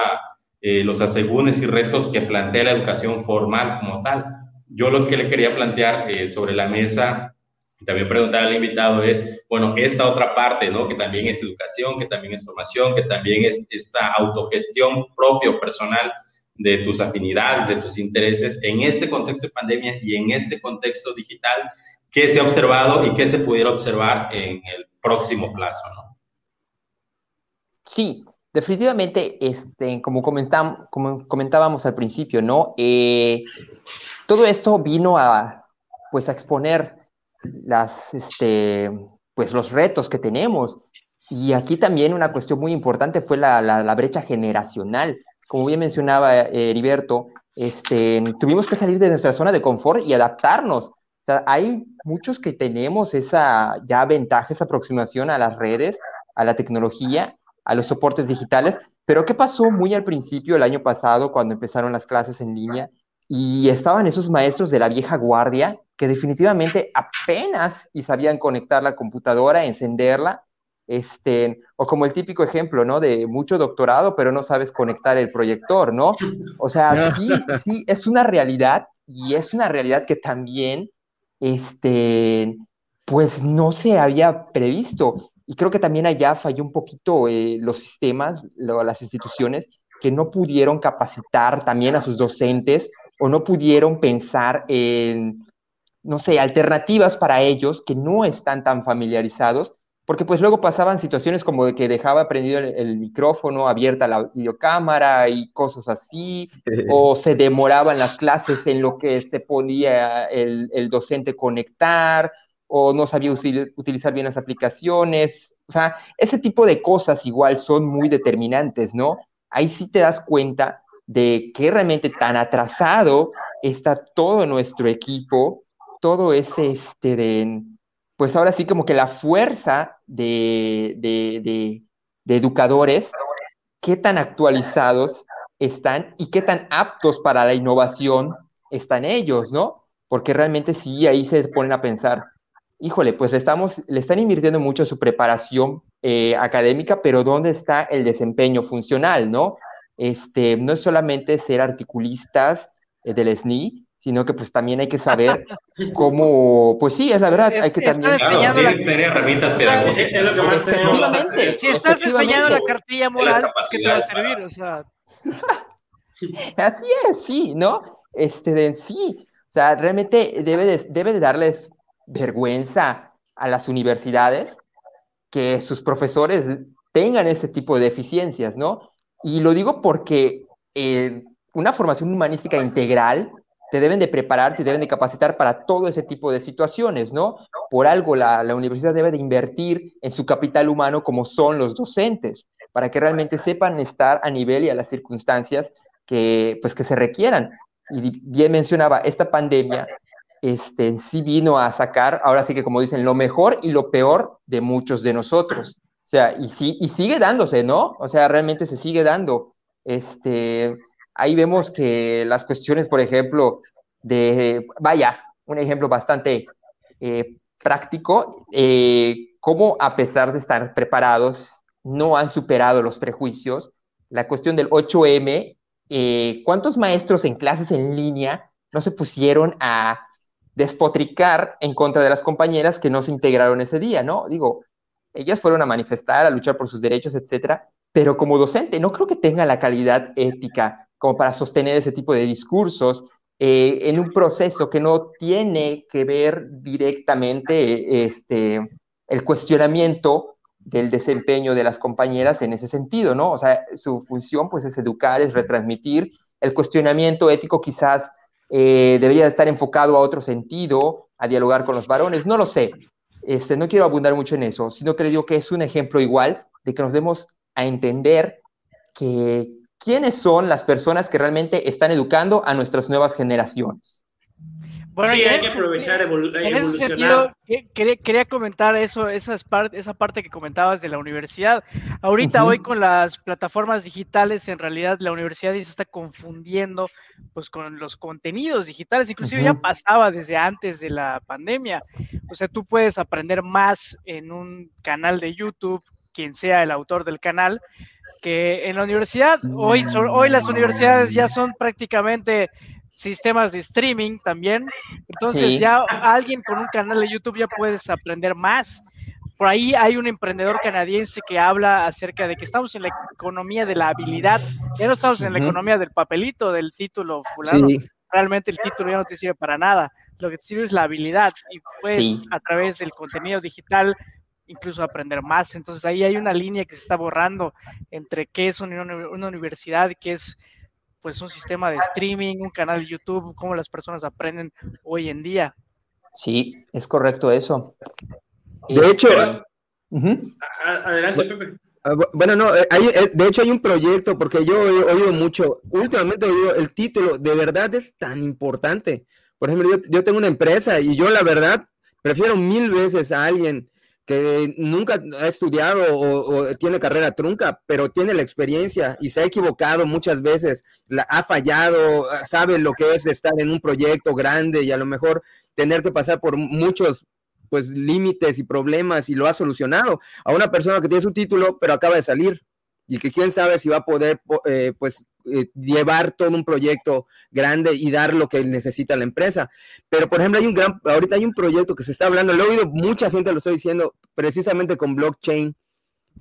eh, los asegúnes y retos que plantea la educación formal como tal. Yo lo que le quería plantear eh, sobre la mesa y también preguntar al invitado es, bueno, esta otra parte, ¿no? Que también es educación, que también es formación, que también es esta autogestión propio, personal de tus afinidades, de tus intereses en este contexto de pandemia y en este contexto digital, qué se ha observado y qué se pudiera observar en el próximo plazo, ¿no? Sí, definitivamente, este, como, como comentábamos al principio, ¿no? Eh, todo esto vino a, pues, a exponer las, este, pues, los retos que tenemos. Y aquí también una cuestión muy importante fue la, la, brecha generacional. Como bien mencionaba eh, Heriberto, este, tuvimos que salir de nuestra zona de confort y adaptarnos. Hay muchos que tenemos esa ya ventaja, esa aproximación a las redes, a la tecnología, a los soportes digitales. Pero ¿qué pasó muy al principio el año pasado cuando empezaron las clases en línea? Y estaban esos maestros de la vieja guardia que definitivamente apenas y sabían conectar la computadora, encenderla, este, o como el típico ejemplo, ¿no? De mucho doctorado, pero no sabes conectar el proyector, ¿no? O sea, sí, sí, es una realidad y es una realidad que también, este, pues no se había previsto. Y creo que también allá falló un poquito eh, los sistemas, las instituciones, que no pudieron capacitar también a sus docentes o no pudieron pensar en, no sé, alternativas para ellos que no están tan familiarizados, porque pues luego pasaban situaciones como de que dejaba prendido el, micrófono, abierta la videocámara y cosas así, o se demoraban las clases en lo que se podía el, el docente conectar, o no sabía utilizar bien las aplicaciones. O sea, ese tipo de cosas igual son muy determinantes, ¿no? Ahí sí te das cuenta de que realmente tan atrasado está todo nuestro equipo, todo ese, este, de, pues ahora sí como que la fuerza de, de, de educadores, qué tan actualizados están y qué tan aptos para la innovación están ellos, ¿no? Porque realmente sí, ahí se ponen a pensar, híjole, pues le, estamos, le están invirtiendo mucho su preparación eh, académica, pero ¿dónde está el desempeño funcional, no? Este, no es solamente ser articulistas eh, del SNI, sino que pues también hay que saber cómo, pues sí, es la verdad, hay que también... Claro, tener herramientas pedagógicas. Es lo que más efectivamente, Si estás enseñando la cartilla moral, ¿qué te va a servir? O sea... Así es, sí, ¿no? Este, de, sí, o sea, realmente debe de, debe de darles vergüenza a las universidades que sus profesores tengan este tipo de deficiencias, ¿no? Y lo digo porque eh, una formación humanística integral te deben de preparar, te deben de capacitar para todo ese tipo de situaciones, ¿no? Por algo la, universidad debe de invertir en su capital humano como son los docentes, para que realmente sepan estar a nivel y a las circunstancias que, pues, que se requieran. Y bien mencionaba, esta pandemia este, sí vino a sacar, ahora sí que como dicen, lo mejor y lo peor de muchos de nosotros. O sea, y, sí, y sigue dándose, ¿no? O sea, realmente se sigue dando. Este, ahí vemos que las cuestiones, por ejemplo, de, vaya, un ejemplo bastante eh, práctico, eh, cómo a pesar de estar preparados, no han superado los prejuicios. La cuestión del 8M, eh, ¿cuántos maestros en clases en línea no se pusieron a despotricar en contra de las compañeras que no se integraron ese día, ¿no? Digo, ellas fueron a manifestar, a luchar por sus derechos, etcétera, pero como docente no creo que tenga la calidad ética como para sostener ese tipo de discursos eh, en un proceso que no tiene que ver directamente este, el cuestionamiento del desempeño de las compañeras en ese sentido, ¿no? O sea, su función pues es educar, es retransmitir, el cuestionamiento ético quizás eh, debería estar enfocado a otro sentido, a dialogar con los varones, no lo sé. Este, no quiero abundar mucho en eso, sino que digo que es un ejemplo igual de que nos demos a entender que quiénes son las personas que realmente están educando a nuestras nuevas generaciones. Bueno, sí, hay que aprovechar, en ese sentido, quería, comentar eso, esa, esa parte que comentabas de la universidad. Ahorita, hoy con las plataformas digitales, en realidad la universidad se está confundiendo pues, con los contenidos digitales. Inclusive ya pasaba desde antes de la pandemia. O sea, tú puedes aprender más en un canal de YouTube, quien sea el autor del canal, que en la universidad. Hoy, hoy las universidades ya son prácticamente sistemas de streaming también. Entonces ya alguien con un canal de YouTube ya puedes aprender más. por ahí hay un emprendedor canadiense que habla acerca de que estamos en la economía de la habilidad, ya no estamos en la economía del papelito, del título fulano. Realmente el título ya no te sirve para nada. Lo que te sirve es la habilidad y puedes a través del contenido digital incluso aprender más. Entonces ahí hay una línea que se está borrando entre qué es una, una universidad y qué es pues un sistema de streaming, un canal de YouTube, cómo las personas aprenden hoy en día. Sí, es correcto eso. De hecho, adelante, Pepe. Ah, bueno, no, eh, eh, de hecho hay un proyecto, porque yo he oído mucho, últimamente he oído el título, de verdad es tan importante. Por ejemplo, yo, tengo una empresa y yo la verdad prefiero mil veces a alguien que nunca ha estudiado o, tiene carrera trunca, pero tiene la experiencia y se ha equivocado muchas veces, la, ha fallado, sabe lo que es estar en un proyecto grande y a lo mejor tener que pasar por muchos pues límites y problemas y lo ha solucionado. A una persona que tiene su título, pero acaba de salir y que quién sabe si va a poder eh, pues eh, llevar todo un proyecto grande y dar lo que necesita la empresa. Pero por ejemplo, hay un gran, ahorita hay un proyecto que se está hablando, lo he oído, mucha gente lo está diciendo, precisamente con blockchain,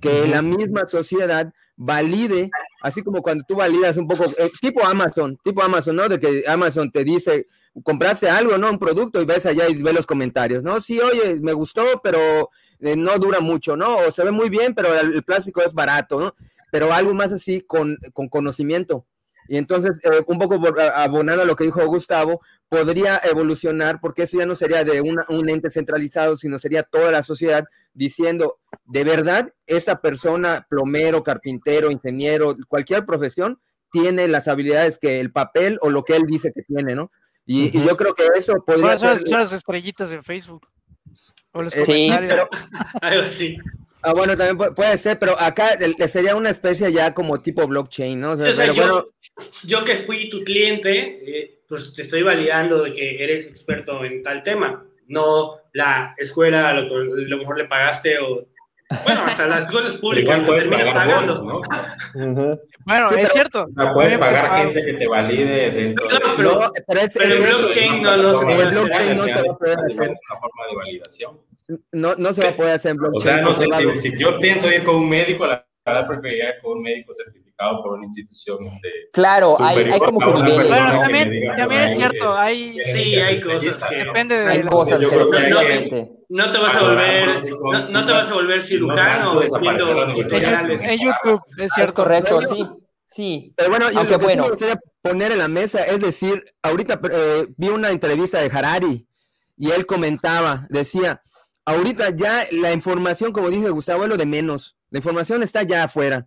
que la misma sociedad valide, así como cuando tú validas un poco, eh, tipo Amazon, tipo Amazon, ¿no? De que Amazon te dice, compraste algo, ¿no? Un producto y ves allá y ves los comentarios, ¿no? Sí, oye, me gustó, pero eh, no dura mucho, ¿no? O se ve muy bien, pero el, plástico es barato, ¿no? Pero algo más así con, conocimiento. Y entonces, eh, un poco abonando a lo que dijo Gustavo, podría evolucionar porque eso ya no sería de un ente centralizado, sino sería toda la sociedad diciendo, de verdad, esta persona, plomero, carpintero, ingeniero, cualquier profesión, tiene las habilidades que el papel o lo que él dice que tiene, ¿no? Y, yo creo que eso podría ser... las estrellitas en Facebook. O los sí, pero... sí. Ah, bueno, también puede ser, pero acá sería una especie ya como tipo blockchain, ¿no? sí, o sea, yo, yo, que fui tu cliente, eh, pues te estoy validando de que eres experto en tal tema, no la escuela, lo, lo mejor le pagaste o bueno, hasta las escuelas públicas puedes pagar pagando. ¿no? Bueno, es cierto. puedes pagar gente que te valide dentro claro, pero, no, pero, es, pero el blockchain no, no, se puede el blockchain no se va a poder hacer. Una forma de validación. No, no se va a poder hacer en blockchain. O sea, no sé, si, si, yo pienso ir con un médico, la verdad preferiría ir con un médico certificado por una institución. Este, claro, hay, hay, como que niveles. Bueno, también, también es cierto, hay, sí, hay cosas que. Depende de. Hay cosas, que no, te vas a volver, no, no te vas a volver cirujano en YouTube, es cierto. correcto, sí. Sí, pero bueno, yo lo que bueno. me poner en la mesa es decir, ahorita eh, vi una entrevista de Harari y él comentaba, decía, ahorita ya la información, como dice Gustavo, es lo de menos. La información está ya afuera.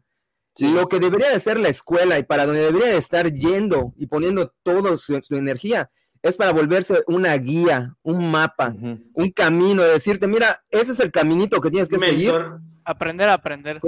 Lo que debería de ser la escuela y para donde debería de estar yendo y poniendo toda su, energía es para volverse una guía, un mapa, un camino, de decirte, mira, ese es el caminito que tienes que seguir. Aprender a aprender.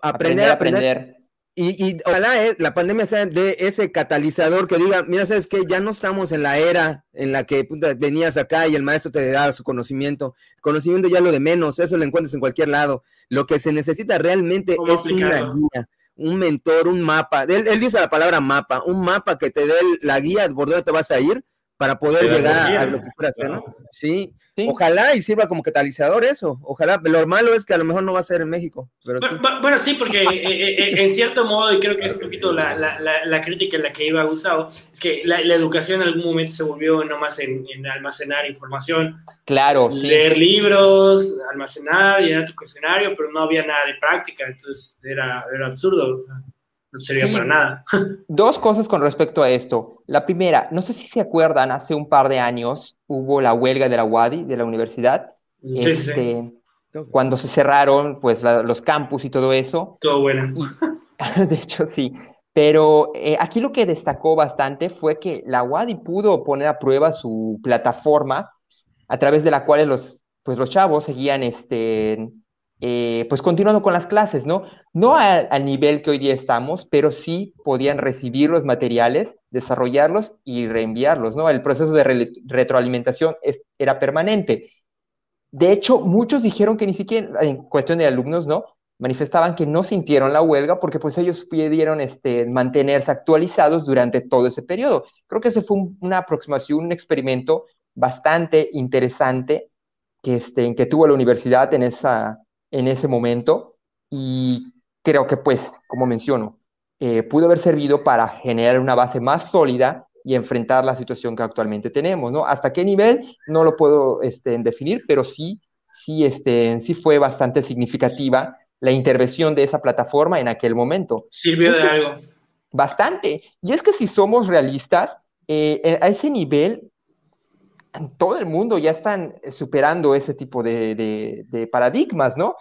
Aprender a aprender. Y, ojalá eh, la pandemia sea de ese catalizador que diga, mira, sabes que ya no estamos en la era en la que venías acá y el maestro te daba su conocimiento. conocimiento ya lo de menos, eso lo encuentras en cualquier lado. Lo que se necesita realmente es una guía un mentor, un mapa. Él, dice la palabra mapa, un mapa que te dé la guía por dónde te vas a ir para poder llegar a lo que quieras hacer, ¿no? Sí. Ojalá y sirva como catalizador eso. Ojalá. Lo malo es que a lo mejor no va a ser en México. Pero bueno, sí. porque eh, eh, eh, en cierto modo, y creo que es un poquito la, la, la, crítica en la que iba Gustavo, es que la, educación en algún momento se volvió nomás en, en almacenar información. Claro, Leer libros, almacenar, llenar tu cuestionario, pero no había nada de práctica, entonces era, era absurdo. No servía para nada. Dos cosas con respecto a esto. La primera, no sé si se acuerdan, hace un par de años hubo la huelga de la UADI, de la universidad, este, cuando se cerraron pues los campus y todo eso. Todo bueno. de hecho, sí. Pero eh, aquí lo que destacó bastante fue que la UADI pudo poner a prueba su plataforma a través de la cual los, pues, los chavos seguían este, eh, pues continuando con las clases, ¿no? No al nivel que hoy día estamos, pero sí podían recibir los materiales, desarrollarlos y reenviarlos, ¿no? El proceso de retroalimentación era permanente. De hecho, muchos dijeron que ni siquiera, en cuestión de alumnos, ¿no? Manifestaban que no sintieron la huelga porque pues ellos pudieron este, mantenerse actualizados durante todo ese periodo. Creo que ese fue una aproximación, un experimento bastante interesante que, este, que tuvo la universidad en esa, en ese momento y creo que pues, como menciono, eh, pudo haber servido para generar una base más sólida y enfrentar la situación que actualmente tenemos, ¿no? ¿Hasta qué nivel? No lo puedo este, definir, pero sí, sí, este, sí fue bastante significativa la intervención de esa plataforma en aquel momento. Sirvió de algo. Bastante. Y es que si somos realistas, eh, a ese nivel, todo el mundo ya están superando ese tipo de, de paradigmas, ¿no?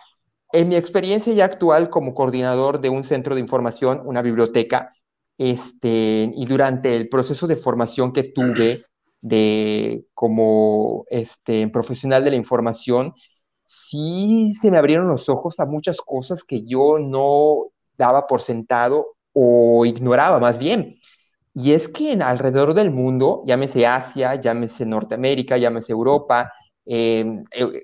En mi experiencia ya actual como coordinador de un centro de información, una biblioteca, este, y durante el proceso de formación que tuve de como este, profesional de la información, sí se me abrieron los ojos a muchas cosas que yo no daba por sentado o ignoraba más bien. Y es que en, alrededor del mundo, llámese Asia, llámese Norteamérica, llámese Europa, em,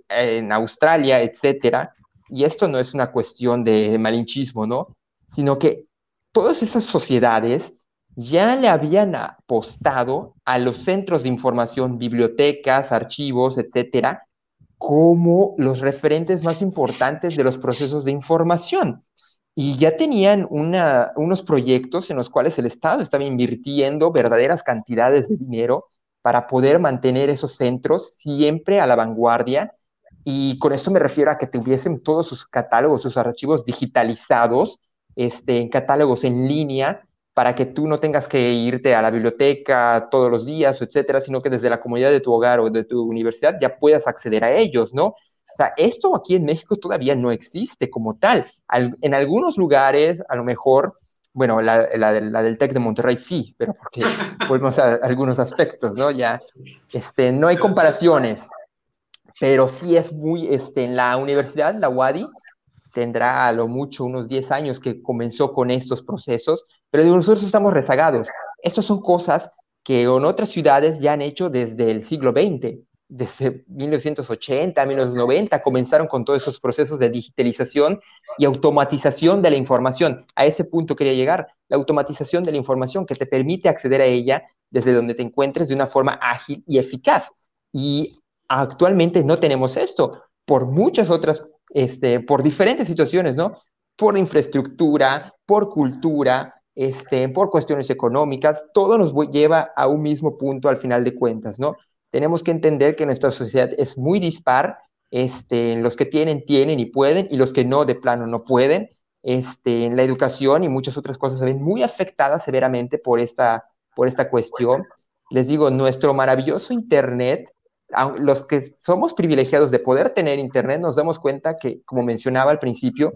en Australia, etcétera, y esto no es una cuestión de malinchismo, ¿no? Sino que todas esas sociedades ya le habían apostado a los centros de información, bibliotecas, archivos, etcétera, como los referentes más importantes de los procesos de información. Y ya tenían unos proyectos en los cuales el Estado estaba invirtiendo verdaderas cantidades de dinero para poder mantener esos centros siempre a la vanguardia y con esto me refiero a que tuviesen todos sus catálogos, sus archivos digitalizados, este, en catálogos en línea, para que tú no tengas que irte a la biblioteca todos los días, etcétera, sino que desde la comunidad de tu hogar o de tu universidad ya puedas acceder a ellos, ¿no? O sea, esto aquí en México todavía no existe como tal. en algunos lugares, a lo mejor, bueno, la, la, la, del TEC de Monterrey sí, pero porque volvemos a algunos aspectos, ¿no? Ya, este, no hay comparaciones pero sí es muy, este, en la universidad, la UADI, tendrá a lo mucho unos 10 años que comenzó con estos procesos, pero nosotros estamos rezagados. Estas son cosas que en otras ciudades ya han hecho desde el siglo XX, desde 1980, 1990, comenzaron con todos esos procesos de digitalización y automatización de la información. A ese punto quería llegar, la automatización de la información que te permite acceder a ella desde donde te encuentres de una forma ágil y eficaz. Y Actualmente no tenemos esto por muchas otras, este, por diferentes situaciones, ¿no? Por infraestructura, por cultura, este, por cuestiones económicas, todo nos lleva a un mismo punto al final de cuentas, ¿no? Tenemos que entender que nuestra sociedad es muy dispar, este, los que tienen, tienen y pueden, y los que no, de plano, no pueden. Este, la educación y muchas otras cosas se ven muy afectadas severamente por esta, por esta cuestión. Les digo, nuestro maravilloso Internet los que somos privilegiados de poder tener Internet, nos damos cuenta que, como mencionaba al principio,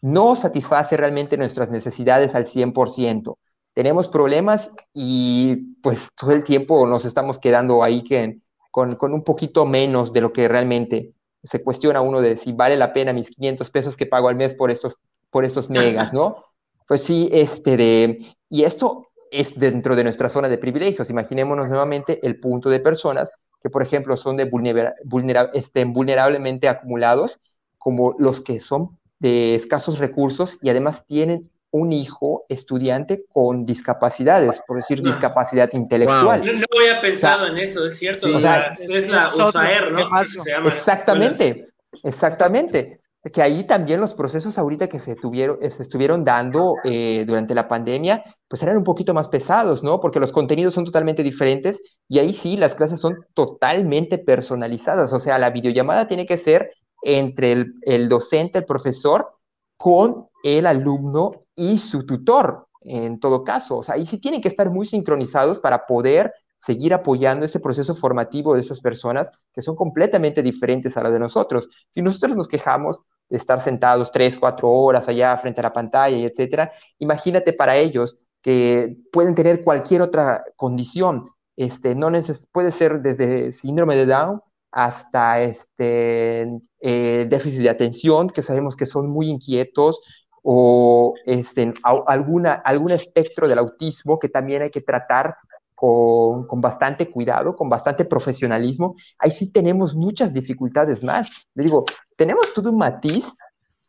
no satisface realmente nuestras necesidades al 100%. Tenemos problemas y pues todo el tiempo nos estamos quedando ahí que, con, con, un poquito menos de lo que realmente se cuestiona uno de si vale la pena mis 500 pesos que pago al mes por estos, por estos megas, ¿no? Pues sí, este de, y esto es dentro de nuestra zona de privilegios. Imaginémonos nuevamente el punto de personas que, por ejemplo, son de estén vulnerablemente acumulados, como los que son de escasos recursos y además tienen un hijo estudiante con discapacidades, por decir discapacidad intelectual. No, no, había pensado en eso, es cierto. o sea, es la USAER, ¿no? exactamente, exactamente que ahí también los procesos ahorita que se, tuvieron, se estuvieron dando eh, durante la pandemia, pues eran un poquito más pesados, ¿no? Porque los contenidos son totalmente diferentes y ahí sí las clases son totalmente personalizadas, o sea, la videollamada tiene que ser entre el, el docente, el profesor, con el alumno y su tutor, en todo caso. O sea, ahí sí tienen que estar muy sincronizados para poder seguir apoyando ese proceso formativo de esas personas que son completamente diferentes a las de nosotros. Si nosotros nos quejamos de estar sentados tres, cuatro horas allá frente a la pantalla y etcétera, imagínate para ellos que pueden tener cualquier otra condición. Este, no puede ser desde síndrome de Down hasta este, eh, déficit de atención, que sabemos que son muy inquietos, o este, alguna, algún espectro del autismo que también hay que tratar con, bastante cuidado, con bastante profesionalismo, ahí sí tenemos muchas dificultades más. Le digo, tenemos todo un matiz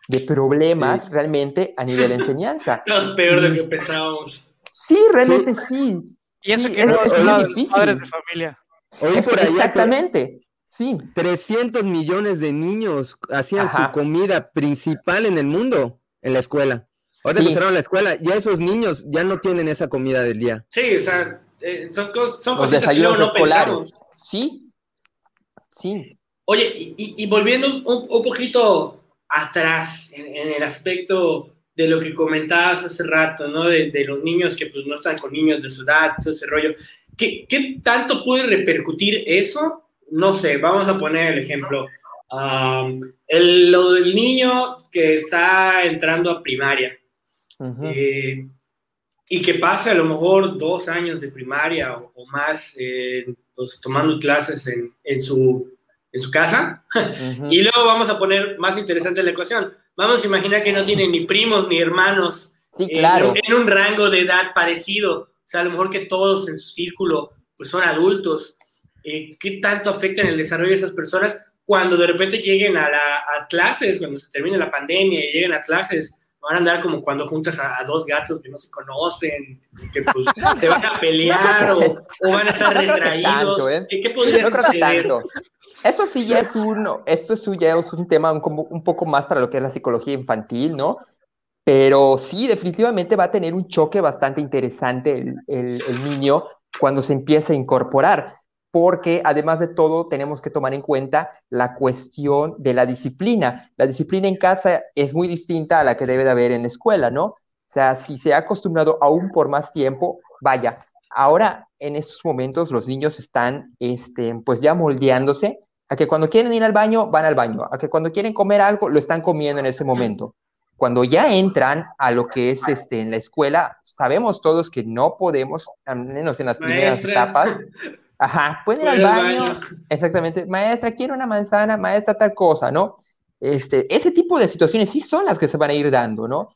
de problemas realmente a nivel de enseñanza. es peor de lo que pensábamos. Sí, realmente sí. Y eso que no es, muy difícil. padres de familia. exactamente. Sí. 300 millones de niños hacían su comida principal en el mundo en la escuela. Ahora que cerraron la escuela, ya esos niños ya no tienen esa comida del día. Sí, o sea, eh, son, son cositas que no pensamos. Sí, sí. Oye, y, volviendo un, poquito atrás en, el aspecto de lo que comentabas hace rato, ¿no? De, los niños que pues no están con niños de su edad, todo ese rollo. ¿Qué, ¿Qué, tanto puede repercutir eso? No sé, vamos a poner el ejemplo. el, lo del niño que está entrando a primaria eh, y que pase a lo mejor dos años de primaria o, más eh, pues, tomando clases en, en, su, en su casa. y luego vamos a poner más interesante la ecuación. Vamos a imaginar que no tiene ni primos ni hermanos en, un rango de edad parecido. O sea, a lo mejor que todos en su círculo pues son adultos. Eh, ¿Qué tanto afecta en el desarrollo de esas personas cuando de repente lleguen a, la, a clases, cuando se termine la pandemia y lleguen a clases? van a andar como cuando juntas a, dos gatos que no se conocen, que pues, se van a pelear o, van a estar retraídos. ¿eh? ¿Qué, podría suceder? Eso sí ya es uno, esto sí ya es un tema un, un, poco más para lo que es la psicología infantil, ¿no? Pero sí, definitivamente va a tener un choque bastante interesante el, el, el niño cuando se empieza a incorporar porque además de todo tenemos que tomar en cuenta la cuestión de la disciplina. La disciplina en casa es muy distinta a la que debe de haber en la escuela, ¿no? O sea, si se ha acostumbrado aún por más tiempo, vaya, ahora en estos momentos los niños están, este, pues ya moldeándose a que cuando quieren ir al baño, van al baño, a que cuando quieren comer algo, lo están comiendo en ese momento. Cuando ya entran a lo que es este, en la escuela, sabemos todos que no podemos, al menos en las primeras etapas, Ajá, pueden ir al baño. Exactamente. Maestra, quiero una manzana, maestra, tal cosa, ¿no? Este, ese tipo de situaciones sí son las que se van a ir dando, ¿no?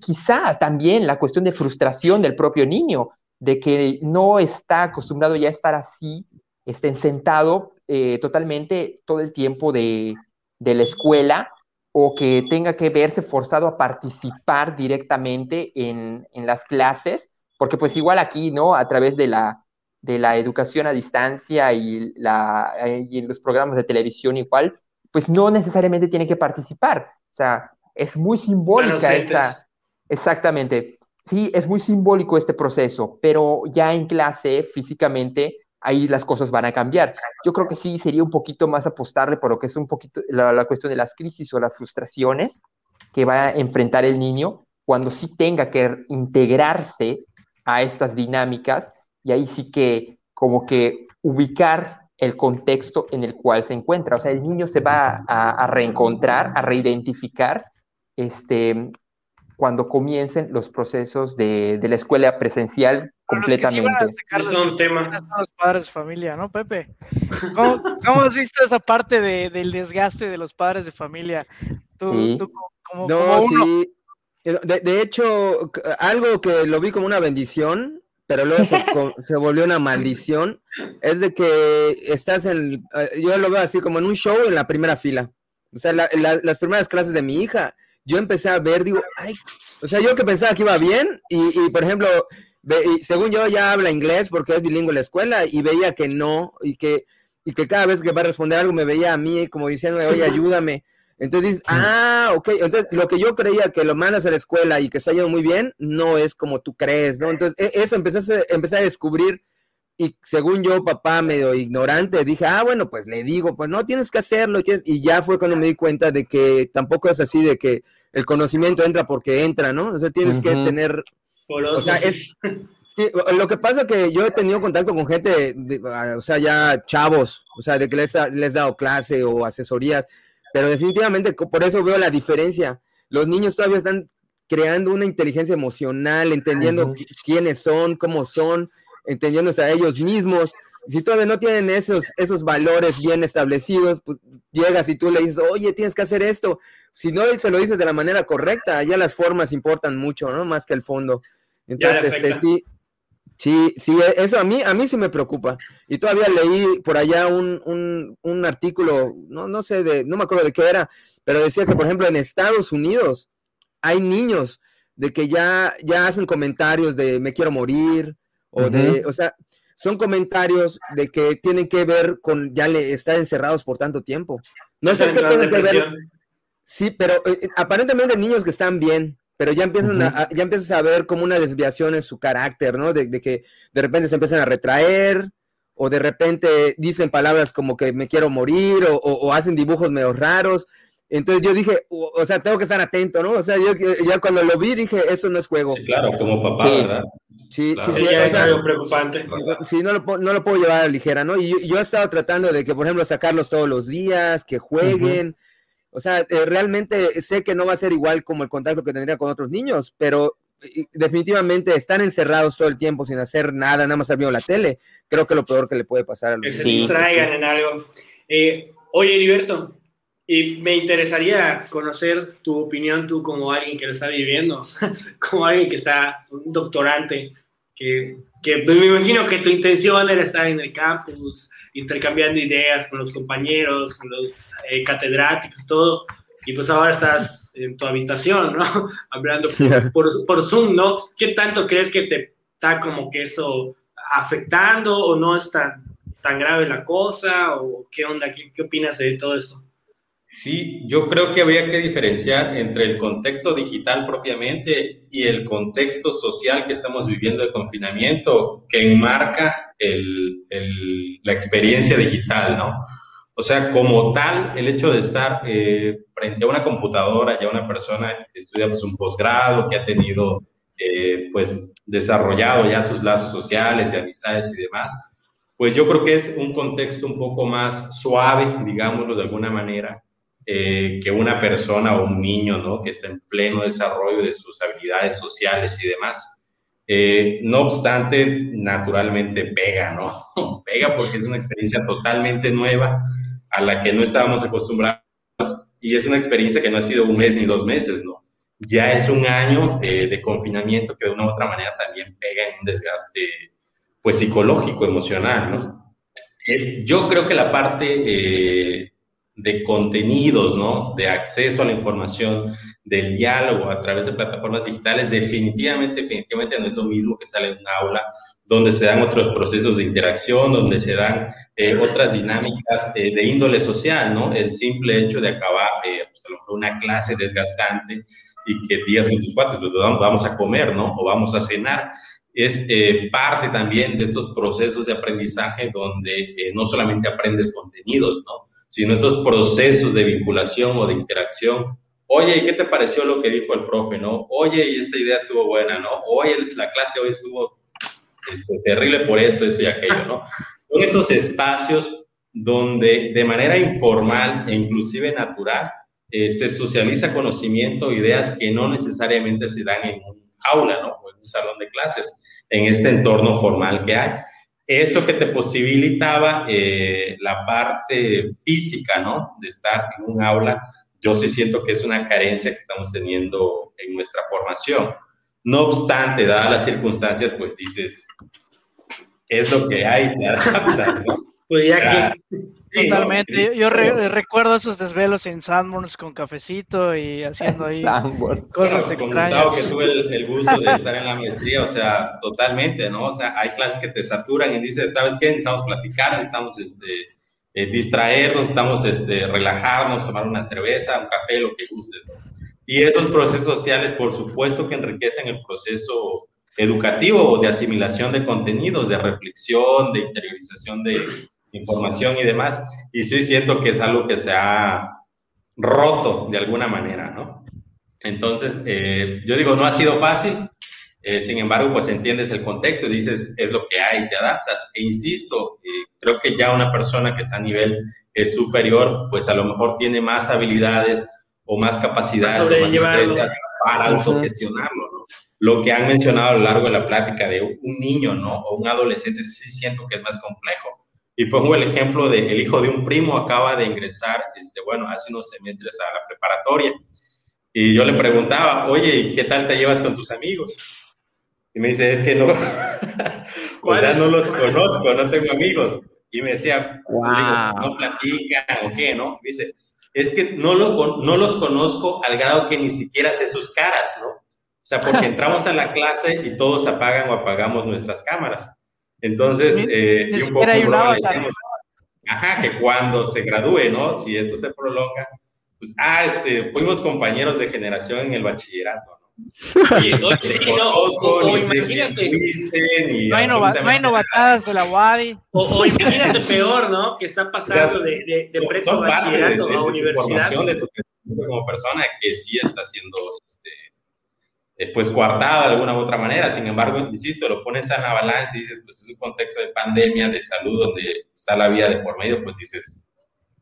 quizá también la cuestión de frustración del propio niño, de que no está acostumbrado ya a estar así, estén sentado eh, totalmente todo el tiempo de, de la escuela o que tenga que verse forzado a participar directamente en, en las clases, porque pues igual aquí, ¿no? A través de la, de la educación a distancia y, la, y los programas de televisión igual, pues no necesariamente tiene que participar. O sea, es muy simbólica esa... Exactamente. Sí, es muy simbólico este proceso, pero ya en clase, físicamente, ahí las cosas van a cambiar. Yo creo que sí sería un poquito más apostarle por lo que es un poquito la, la cuestión de las crisis o las frustraciones que va a enfrentar el niño cuando sí tenga que integrarse a estas dinámicas y ahí sí que como que ubicar el contexto en el cual se encuentra. O sea, el niño se va a, reencontrar, a reidentificar este, cuando comiencen los procesos de, de la escuela presencial completamente. es un tema. Son los padres de familia, ¿no, Pepe? ¿Cómo, cómo has visto esa parte de, del desgaste de los padres de familia? Tú, sí. tú como, no, sí. De, de, hecho, algo que lo vi como una bendición pero luego se, volvió una maldición, es de que estás en, eh, yo lo veo así como en un show en la primera fila. O sea, las primeras clases de mi hija, yo empecé a ver, digo, ay, o sea, yo que pensaba que iba bien, y, por ejemplo, según yo ya habla inglés porque es bilingüe en la escuela, y veía que no, y que, y que cada vez que va a responder algo me veía a mí como diciendo, oye, ayúdame. Entonces dices, ah, ok, entonces lo que yo creía que lo mandas a la escuela y que está yendo muy bien, no es como tú crees, ¿no? Entonces e, eso empecé a, empecé a descubrir y según yo, papá medio ignorante, dije, ah, bueno, pues le digo, pues no, tienes que hacerlo. Y ya fue cuando me di cuenta de que tampoco es así de que el conocimiento entra porque entra, ¿no? O sea, tienes que tener... o sea, es... Sí, lo que pasa es que yo he tenido contacto con gente, o sea, ya chavos, o sea, de que les, les he dado clase o asesorías, pero definitivamente por eso veo la diferencia. Los niños todavía están creando una inteligencia emocional, entendiendo quiénes son, cómo son, entendiéndose a ellos mismos. Si todavía no tienen esos, esos valores bien establecidos, pues llegas y tú le dices, oye, tienes que hacer esto. Si no se lo dices de la manera correcta, ya las formas importan mucho, ¿no? Más que el fondo. Entonces, este, sí, Sí, sí, e, eso a mí, a mí sí me preocupa. Y todavía leí por allá un, un, artículo, no, no sé, de, no me acuerdo de qué era, pero decía que, por ejemplo, en Estados Unidos hay niños de que ya, ya hacen comentarios de me quiero morir, o de, o sea, son comentarios de que tienen que ver con ya le estar encerrados por tanto tiempo. No sé qué tiene que ver. Sí, pero eh, eh, aparentemente niños que están bien, pero ya empiezan a, ya empiezas a ver como una desviación en su carácter, ¿no? De, que de repente se empiezan a retraer, o de repente dicen palabras como que me quiero morir, o, hacen dibujos medio raros. Entonces yo dije, o, sea, tengo que estar atento, ¿no? O sea, yo ya cuando lo vi dije, eso no es juego. Sí, claro, como papá, ¿verdad? Sí, sí, sí. es algo preocupante. Sí, no lo, no lo puedo llevar a la ligera, ¿no? Y yo, he estado tratando de que, por ejemplo, sacarlos todos los días, que jueguen. O sea, eh, realmente sé que no va a ser igual como el contacto que tendría con otros niños, pero definitivamente están encerrados todo el tiempo sin hacer nada, nada más viendo la tele. Creo que lo peor que le puede pasar a los Que se distraigan en algo. Eh, oye, Heriberto, y me interesaría conocer tu opinión, tú como alguien que lo está viviendo, como alguien que está, un doctorante, que, que pues, me imagino que tu intención era estar en el campus, intercambiando ideas con los compañeros, con los eh, catedráticos, todo y pues ahora estás en tu habitación, ¿no? Hablando por, por, Zoom, ¿no? ¿Qué tanto crees que te está como que eso afectando o no es tan, tan grave la cosa? ¿O qué onda? ¿Qué, qué opinas de todo esto? Sí, yo creo que habría que diferenciar entre el contexto digital propiamente y el contexto social que estamos viviendo de confinamiento que enmarca el, el, la experiencia digital, ¿no? O sea, como tal, el hecho de estar eh, frente a una computadora, ya una persona que estudia pues, un posgrado, que ha tenido, eh, pues, desarrollado ya sus lazos sociales y amistades y demás, pues yo creo que es un contexto un poco más suave, digámoslo de alguna manera, eh, que una persona o un niño, ¿no? Que está en pleno desarrollo de sus habilidades sociales y demás. no obstante, naturalmente pega, ¿no? pega porque es una experiencia totalmente nueva a la que no estábamos acostumbrados y es una experiencia que no ha sido un mes ni dos meses, ¿no? Ya es un año eh, de confinamiento que de una u otra manera también pega en un desgaste, pues, psicológico, emocional, ¿no? Eh, yo creo que la parte eh, de contenidos, ¿no? De acceso a la información, del diálogo a través de plataformas digitales, definitivamente, definitivamente no es lo mismo que estar en un aula donde se dan otros procesos de interacción, donde se dan eh, otras dinámicas eh, de índole social, ¿no? El simple hecho de acabar eh, pues, una clase desgastante y que días con tus cuates, pues, vamos a comer, ¿no? O vamos a cenar, es parte también de estos procesos de aprendizaje donde no solamente aprendes contenidos, ¿no? Sino estos procesos de vinculación o de interacción oye, ¿y qué te pareció lo que dijo el profe, no? Oye, y esta idea estuvo buena, ¿no? Oye, la clase hoy estuvo este, terrible por eso, eso y aquello, ¿no? Son esos espacios donde de manera informal e inclusive natural eh, se socializa conocimiento, ideas que no necesariamente se dan en un aula, ¿no? O en un salón de clases, en este entorno formal que hay. Eso que te posibilitaba eh, la parte física, ¿no? De estar en un aula, yo sí siento que es una carencia que estamos teniendo en nuestra formación. No obstante, dadas las circunstancias, pues dices, es lo que hay, te adaptas, ¿no? Pues ya que... Totalmente. Yo recuerdo esos desvelos en Sanborns con cafecito y haciendo ahí cosas extrañas. Con Gustavo, que tuve el, gusto de estar en la maestría, o sea, totalmente, ¿no? O sea, hay clases que te saturan y dices, ¿sabes qué? Necesitamos platicar, necesitamos este, eh, distraernos, necesitamos este, relajarnos, tomar una cerveza, un café, lo que guste. Y esos procesos sociales, por supuesto, que enriquecen el proceso educativo o de asimilación de contenidos, de reflexión, de interiorización de información y demás. Y sí siento que es algo que se ha roto de alguna manera, ¿no? Entonces, eh, yo digo, no ha sido fácil, eh, sin embargo, pues entiendes el contexto, dices, es lo que hay, te adaptas. E insisto, eh, creo que ya una persona que está a nivel superior, pues a lo mejor tiene más habilidades o más capacidades o más para autogestionarlo, ¿no? Lo que han mencionado a lo largo de la plática de un niño, ¿no? O un adolescente, sí siento que es más complejo. Y pongo el ejemplo de el hijo de un primo acaba de ingresar, este, bueno, hace unos semestres a la preparatoria. Y yo le preguntaba, oye, ¿qué tal te llevas con tus amigos? Y me dice, es que no, o sea, no los conozco, no tengo amigos. Y me decía, no platican o qué, ¿no? Me dice, es que no, lo, no los conozco al grado que ni siquiera sé sus caras, ¿no? O sea, porque entramos a la clase y todos apagan o apagamos nuestras cámaras. Entonces, eh, y un poco decíamos, ajá, que cuando se gradúe, ¿no? Si esto se prolonga, pues, ah, este, fuimos compañeros de generación en el bachillerato, Oye, sí, no, o, imagínate. no, hay novatadas de la WADI. O, imagínate peor, ¿no? Que está pasando de, de, de prepa bachillerato a universidad. De tu, como persona que sí está siendo, este, eh, pues, coartada de alguna u otra manera. Sin embargo, insisto, lo pones en la balanza y dices, pues, es un contexto de pandemia, de salud, donde está la vida de por medio, pues, dices,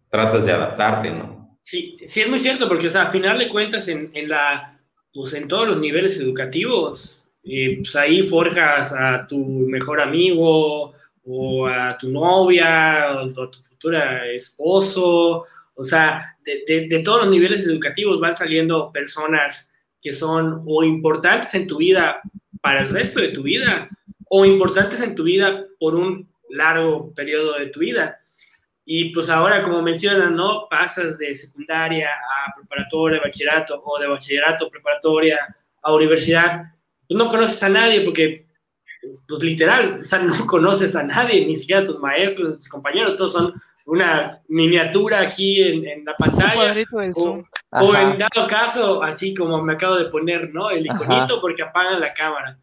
tratas de adaptarte, ¿no? Sí, sí, es muy cierto, porque, o sea, a final de cuentas, en, en la pues en todos los niveles educativos. pues ahí forjas a tu mejor amigo o a tu novia o a tu futura esposo. O sea, de, de, todos los niveles educativos van saliendo personas que son o importantes en tu vida para el resto de tu vida o importantes en tu vida por un largo periodo de tu vida. Y pues ahora, como mencionan, ¿no? Pasas de secundaria a preparatoria, bachillerato, o de bachillerato, preparatoria, a universidad. Pues no conoces a nadie porque, pues literal, o sea, no conoces a nadie, ni siquiera a tus maestros, tus compañeros, todos son una miniatura aquí en, en la pantalla. O, o, en dado caso, así como me acabo de poner, ¿no? El iconito porque apagan la cámara.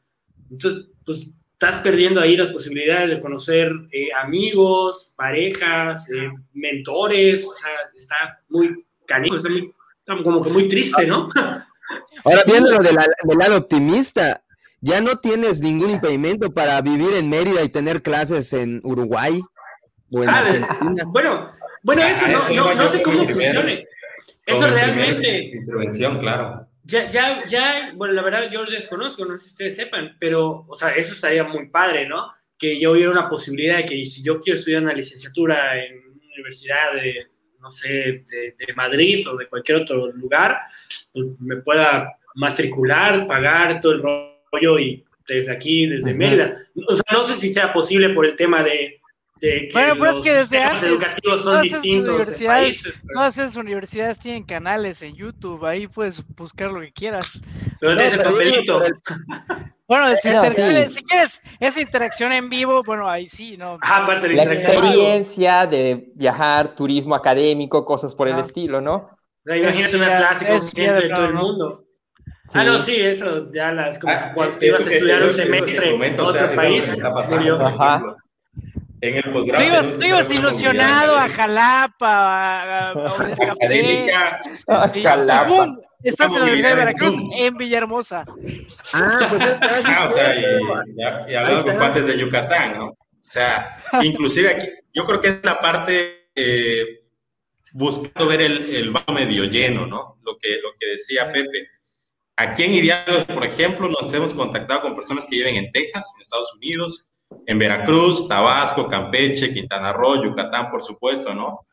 Entonces, pues estás perdiendo ahí las posibilidades de conocer eh, amigos, parejas, eh, mentores, o sea, está muy canijo, está, muy, como que muy triste, ¿no? Ahora viendo lo del lado optimista, ya no tienes ningún impedimento para vivir en Mérida y tener clases en Uruguay o en ah. Bueno, bueno, eso, no, no, sé cómo funcione. Eso realmente. Intervención, claro. Ya, ya, ya, bueno, la verdad yo desconozco, no sé si ustedes sepan, pero, o sea, eso estaría muy padre, ¿no? Que yo hubiera una posibilidad de que si yo quiero estudiar una licenciatura en una universidad de, no sé, de, Madrid o de cualquier otro lugar, pues me pueda matricular, pagar todo el rollo y desde aquí, desde Mérida. O sea, no sé si sea posible por el tema de, bueno, pero es que desde antes educativos son distintos países, todas esas universidades tienen canales en YouTube, ahí puedes buscar lo que quieras. Pero no, papelito. Bueno, si, quieres esa interacción en vivo, bueno, ahí sí, ¿no? aparte la, experiencia de viajar, turismo académico, cosas por el estilo, ¿no? imagínate una clase con gente de todo el mundo. Ah, no, sí, eso ya las como ah, cuando te ibas a estudiar un semestre en otro país. Ajá. En el posgrado. Tú ibas, ilusionado a Jalapa, a, a, Académica. A Jalapa. Estás en la Universidad de Veracruz, en Villahermosa. Ah, pues estás. Ah, o sea, y, y, hablando con partes de Yucatán, ¿no? O sea, inclusive aquí, yo creo que es la parte eh, buscando ver el, el vaso medio lleno, ¿no? Lo que, lo que decía Pepe. Aquí en Idealos, por ejemplo, nos hemos contactado con personas que viven en Texas, en Estados Unidos, en Veracruz, Tabasco, Campeche, Quintana Roo, Yucatán, por supuesto, ¿no?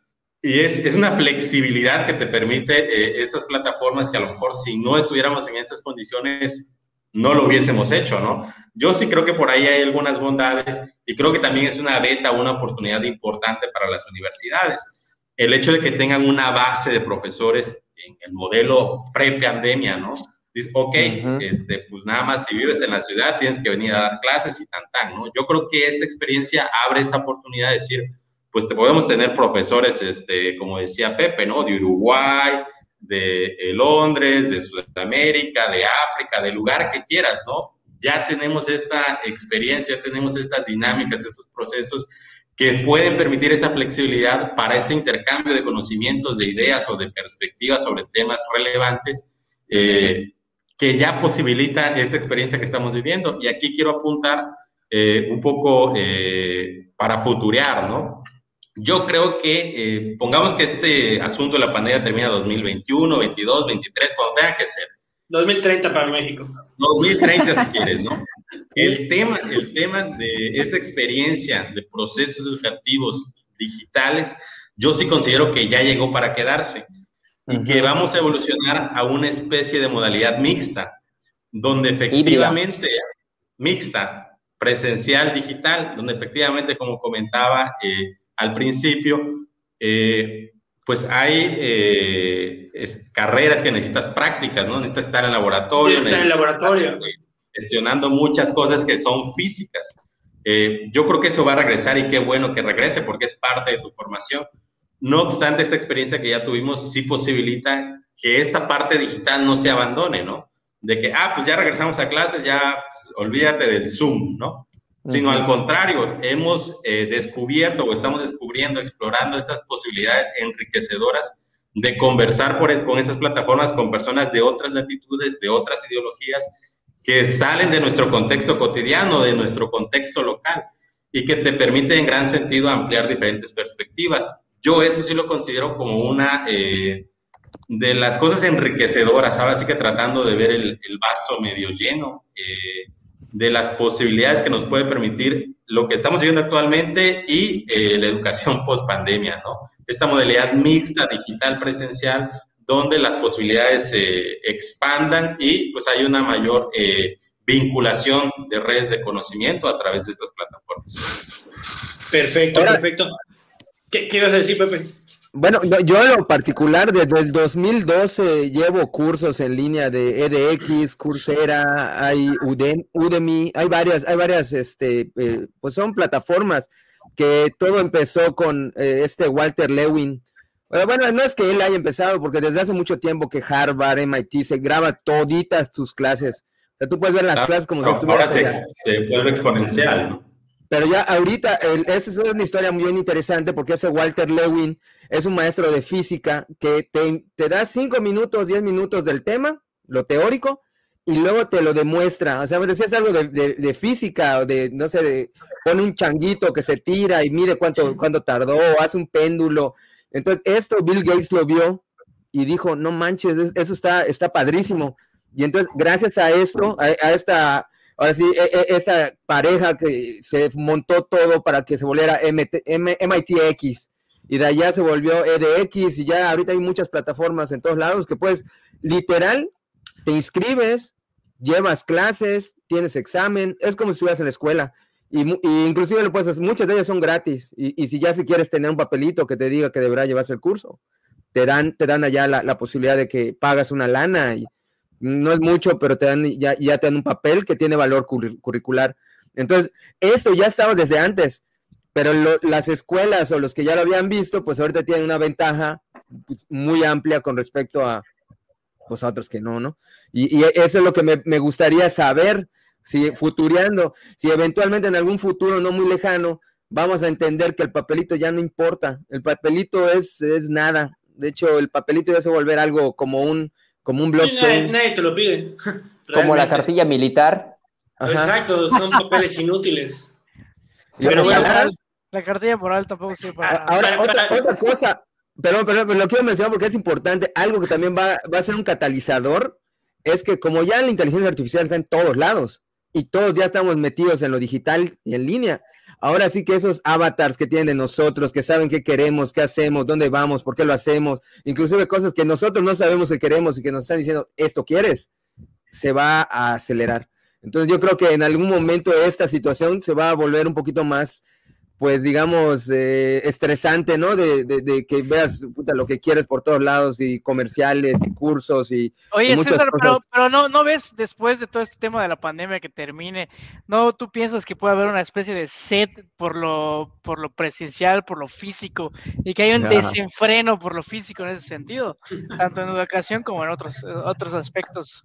Y es, es una flexibilidad que te permite eh, estas plataformas que a lo mejor si no estuviéramos en estas condiciones no lo hubiésemos hecho, ¿no? Yo sí creo que por ahí hay algunas bondades y creo que también es una beta, una oportunidad importante para las universidades. El hecho de que tengan una base de profesores en el modelo pre-pandemia, ¿no? Dices, ok, este, pues nada más si vives en la ciudad tienes que venir a dar clases y tan, tan, ¿no? Yo creo que esta experiencia abre esa oportunidad de decir, pues te podemos tener profesores, este, como decía Pepe, ¿no? De Uruguay, de eh, Londres, de Sudamérica, de África, del lugar que quieras, ¿no? Ya tenemos esta experiencia, tenemos estas dinámicas, estos procesos que pueden permitir esa flexibilidad para este intercambio de conocimientos, de ideas o de perspectivas sobre temas relevantes. Eh, que ya posibilita esta experiencia que estamos viviendo. Y aquí quiero apuntar eh, un poco eh, para futurear, ¿no? Yo creo que, eh, pongamos que este asunto de la pandemia termina 2021, 22, 23, cuando tenga que ser. 2030 para México. 2030 si quieres, ¿no? El tema, el tema de esta experiencia de procesos educativos digitales, yo sí considero que ya llegó para quedarse y que vamos a evolucionar a una especie de modalidad mixta, donde efectivamente, mixta, presencial, digital, donde efectivamente, como comentaba eh, al principio, eh, pues hay eh, carreras que necesitas prácticas, ¿no? Necesitas estar en laboratorio. estar en laboratorio. gestionando muchas cosas que son físicas. Eh, yo creo que eso va a regresar y qué bueno que regrese porque es parte de tu formación. No obstante, esta experiencia que ya tuvimos sí posibilita que esta parte digital no se abandone, ¿no? De que, ah, pues ya regresamos a clases, ya pues, olvídate del Zoom, ¿no? Sino al contrario, hemos eh, descubierto o estamos descubriendo, explorando estas posibilidades enriquecedoras de conversar por, con estas plataformas con personas de otras latitudes, de otras ideologías, que salen de nuestro contexto cotidiano, de nuestro contexto local, y que te permite en gran sentido ampliar diferentes perspectivas. Yo esto sí lo considero como una eh, de las cosas enriquecedoras, ahora sí que tratando de ver el, vaso medio lleno, eh, de las posibilidades que nos puede permitir lo que estamos viviendo actualmente y eh, la educación post pandemia, ¿no? Esta modalidad mixta, digital, presencial, donde las posibilidades se expandan y pues hay una mayor vinculación de redes de conocimiento a través de estas plataformas. Perfecto, perfecto. ¿Qué, ¿Qué ibas a decir, Pepe? Bueno, yo en lo particular, desde el 2012 llevo cursos en línea de EDX, Coursera, hay Udemy, hay varias, hay varias, este, eh, pues son plataformas que todo empezó con eh, este Walter Lewin. Bueno, no es que él haya empezado, porque desde hace mucho tiempo que Harvard, MIT se graba toditas tus clases. O sea, tú puedes ver las clases como si Ahora se, se vuelve exponencial, ¿no? Pero ya ahorita, esa es una historia muy interesante porque ese Walter Lewin es un maestro de física que te, da cinco minutos, diez minutos del tema, lo teórico, y luego te lo demuestra. O sea, me decías algo de, de, física o de, no sé, de, pone un changuito que se tira y mide cuánto, cuánto tardó, hace un péndulo. Entonces, esto Bill Gates lo vio y dijo, no manches, eso está, está padrísimo. Y entonces, gracias a esto, a esta ahora sí, e, e, esta pareja que se montó todo para que se volviera MITX y de allá se volvió EDX y ya ahorita hay muchas plataformas en todos lados que puedes, literal, te inscribes, llevas clases, tienes examen, es como si estuvieras en la escuela. Y, inclusive lo puedes muchas de ellas son gratis. Y, si ya si quieres tener un papelito que te diga que deberá llevarse el curso, te dan, te dan allá la, la posibilidad de que pagas una lana y, no es mucho, pero te dan, ya, ya te dan un papel que tiene valor curricular. Entonces, esto ya estaba desde antes, pero las escuelas o los que ya lo habían visto, pues ahorita tienen una ventaja pues, muy amplia con respecto a, pues, a otros que no, ¿no? Y, eso es lo que me, gustaría saber, si futureando, si eventualmente en algún futuro no muy lejano, vamos a entender que el papelito ya no importa, el papelito es, es nada. De hecho, el papelito ya se volver algo como un, como un blockchain. nadie, te lo pide. Como la cartilla militar. Exacto, son papeles inútiles. Pero la cartilla moral tampoco sirve para. Ahora, otra, cosa, pero, pero, lo quiero mencionar porque es importante, algo que también va, va a ser un catalizador, es que como ya la inteligencia artificial está en todos lados y todos ya estamos metidos en lo digital y en línea, Ahora sí que esos avatars que tienen de nosotros, que saben qué queremos, qué hacemos, dónde vamos, por qué lo hacemos, inclusive cosas que nosotros no sabemos que queremos y que nos están diciendo, esto quieres, se va a acelerar. Entonces yo creo que en algún momento esta situación se va a volver un poquito más pues digamos, eh, estresante, ¿no? De, que veas lo que quieres por todos lados y comerciales y cursos y... Oye, César, pero, pero, no, no ves después de todo este tema de la pandemia que termine, ¿no tú piensas que puede haber una especie de set por lo, por lo presencial, por lo físico y que hay un desenfreno por lo físico en ese sentido, tanto en educación como en otros, otros aspectos?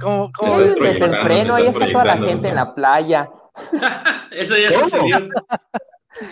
Como, como... desenfreno, ahí está toda la gente en la playa. Eso ya sucedió.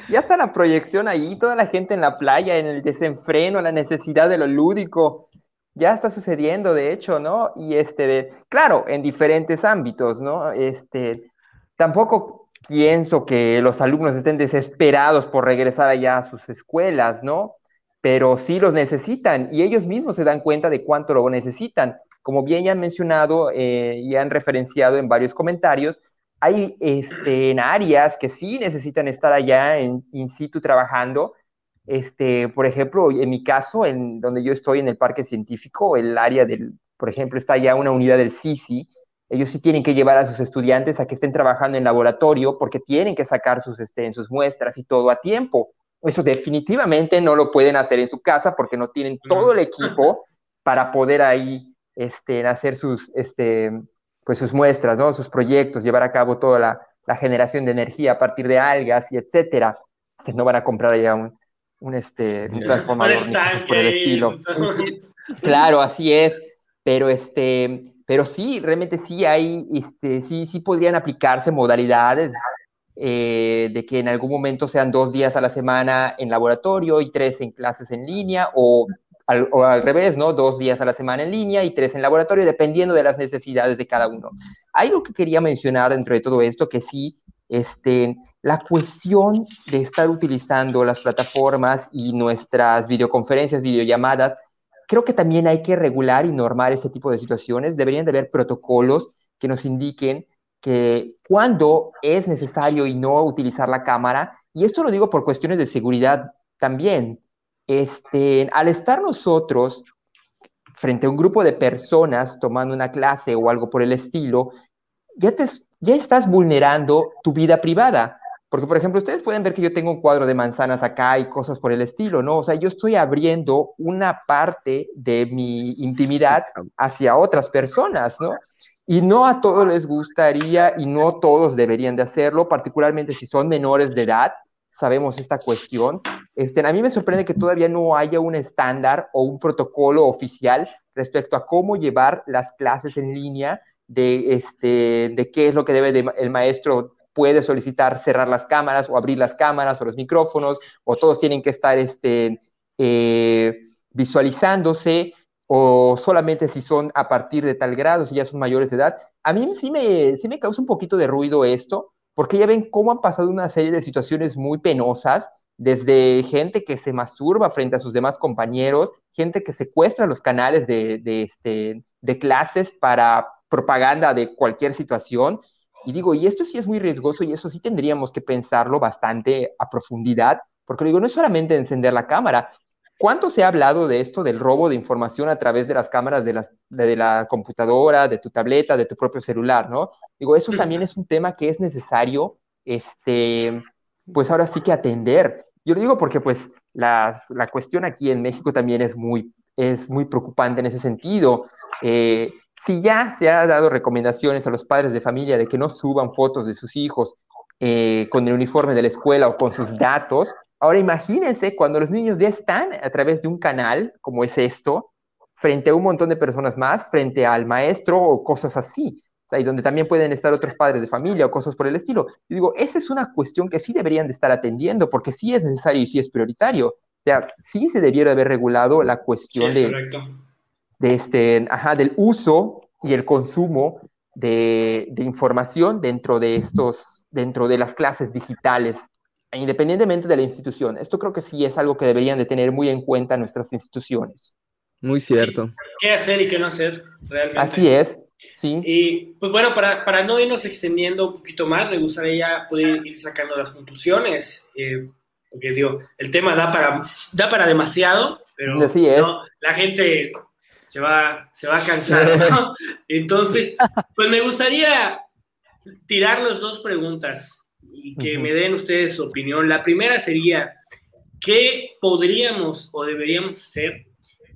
Ya está la proyección ahí, toda la gente en la playa, en el desenfreno, la necesidad de lo lúdico. Ya está sucediendo, de hecho, ¿no? Y este, claro, en diferentes ámbitos, ¿no? Este, tampoco pienso que los alumnos estén desesperados por regresar allá a sus escuelas, ¿no? Pero sí los necesitan y ellos mismos se dan cuenta de cuánto lo necesitan. Como bien ya han mencionado eh, y han referenciado en varios comentarios, hay este, en áreas que sí necesitan estar allá en in situ trabajando. Este, por ejemplo, en mi caso, en donde yo estoy en el parque científico, el área del, por ejemplo, está ya una unidad del CICI, ellos sí tienen que llevar a sus estudiantes a que estén trabajando en laboratorio porque tienen que sacar sus, este, sus muestras y todo a tiempo. Eso definitivamente no lo pueden hacer en su casa porque no tienen todo el equipo para poder ahí este, hacer sus, este, pues sus muestras, ¿no? sus proyectos, llevar a cabo toda la, la generación de energía a partir de algas y etcétera, se no van a comprar ya un, un, este, un transformador por el estilo. Claro, así es, pero este, pero sí, realmente sí hay, este, sí, sí podrían aplicarse modalidades eh, de que en algún momento sean dos días a la semana en laboratorio y tres en clases en línea, o al, al, revés, ¿no? Dos días a la semana en línea y tres en laboratorio, dependiendo de las necesidades de cada uno. Hay algo que quería mencionar dentro de todo esto, que sí, este, la cuestión de estar utilizando las plataformas y nuestras videoconferencias, videollamadas, creo que también hay que regular y normar ese tipo de situaciones. Deberían de haber protocolos que nos indiquen que cuando es necesario y no utilizar la cámara, y esto lo digo por cuestiones de seguridad también, este, al estar nosotros frente a un grupo de personas tomando una clase o algo por el estilo, ya, te, ya estás vulnerando tu vida privada. Porque, por ejemplo, ustedes pueden ver que yo tengo un cuadro de manzanas acá y cosas por el estilo, ¿no? O sea, yo estoy abriendo una parte de mi intimidad hacia otras personas, ¿no? Y no a todos les gustaría y no todos deberían de hacerlo, particularmente si son menores de edad, sabemos esta cuestión. Este, a mí me sorprende que todavía no haya un estándar o un protocolo oficial respecto a cómo llevar las clases en línea, de, este, de qué es lo que debe de, el maestro puede solicitar cerrar las cámaras o abrir las cámaras o los micrófonos, o todos tienen que estar este, eh, visualizándose, o solamente si son a partir de tal grado, si ya son mayores de edad. A mí sí me, sí me causa un poquito de ruido esto, porque ya ven cómo han pasado una serie de situaciones muy penosas, desde gente que se masturba frente a sus demás compañeros, gente que secuestra los canales de, este, de clases para propaganda de cualquier situación, y digo, y esto sí es muy riesgoso y eso sí tendríamos que pensarlo bastante a profundidad, porque digo, no es solamente encender la cámara. ¿Cuánto se ha hablado de esto, del robo de información a través de las cámaras de la, de la computadora, de tu tableta, de tu propio celular, ¿no? Digo, eso también es un tema que es necesario, este, pues ahora sí que atender. Yo lo digo porque pues las, la cuestión aquí en México también es muy, es muy preocupante en ese sentido. Eh, si ya se ha dado recomendaciones a los padres de familia de que no suban fotos de sus hijos eh, con el uniforme de la escuela o con sus datos, ahora imagínense cuando los niños ya están a través de un canal como es esto, frente a un montón de personas más, frente al maestro o cosas así. O sea, y donde también pueden estar otros padres de familia o cosas por el estilo. Y digo, esa es una cuestión que sí deberían de estar atendiendo, porque sí es necesario y sí es prioritario. O sea, sí se debiera haber regulado la cuestión de, de este, ajá, del uso y el consumo de, de, información dentro de estos, dentro de las clases digitales, independientemente de la institución. Esto creo que sí es algo que deberían de tener muy en cuenta nuestras instituciones. Muy cierto. ¿Qué hacer y qué no hacer realmente? Así es, sí. Y pues bueno, para, para no irnos extendiendo un poquito más, me gustaría ya poder ir sacando las conclusiones, eh, porque digo, el tema da para, da para demasiado, pero no, la gente se va, se va a cansar. Entonces, pues me gustaría tirarles dos preguntas y que me den ustedes su opinión. La primera sería, ¿qué podríamos o deberíamos hacer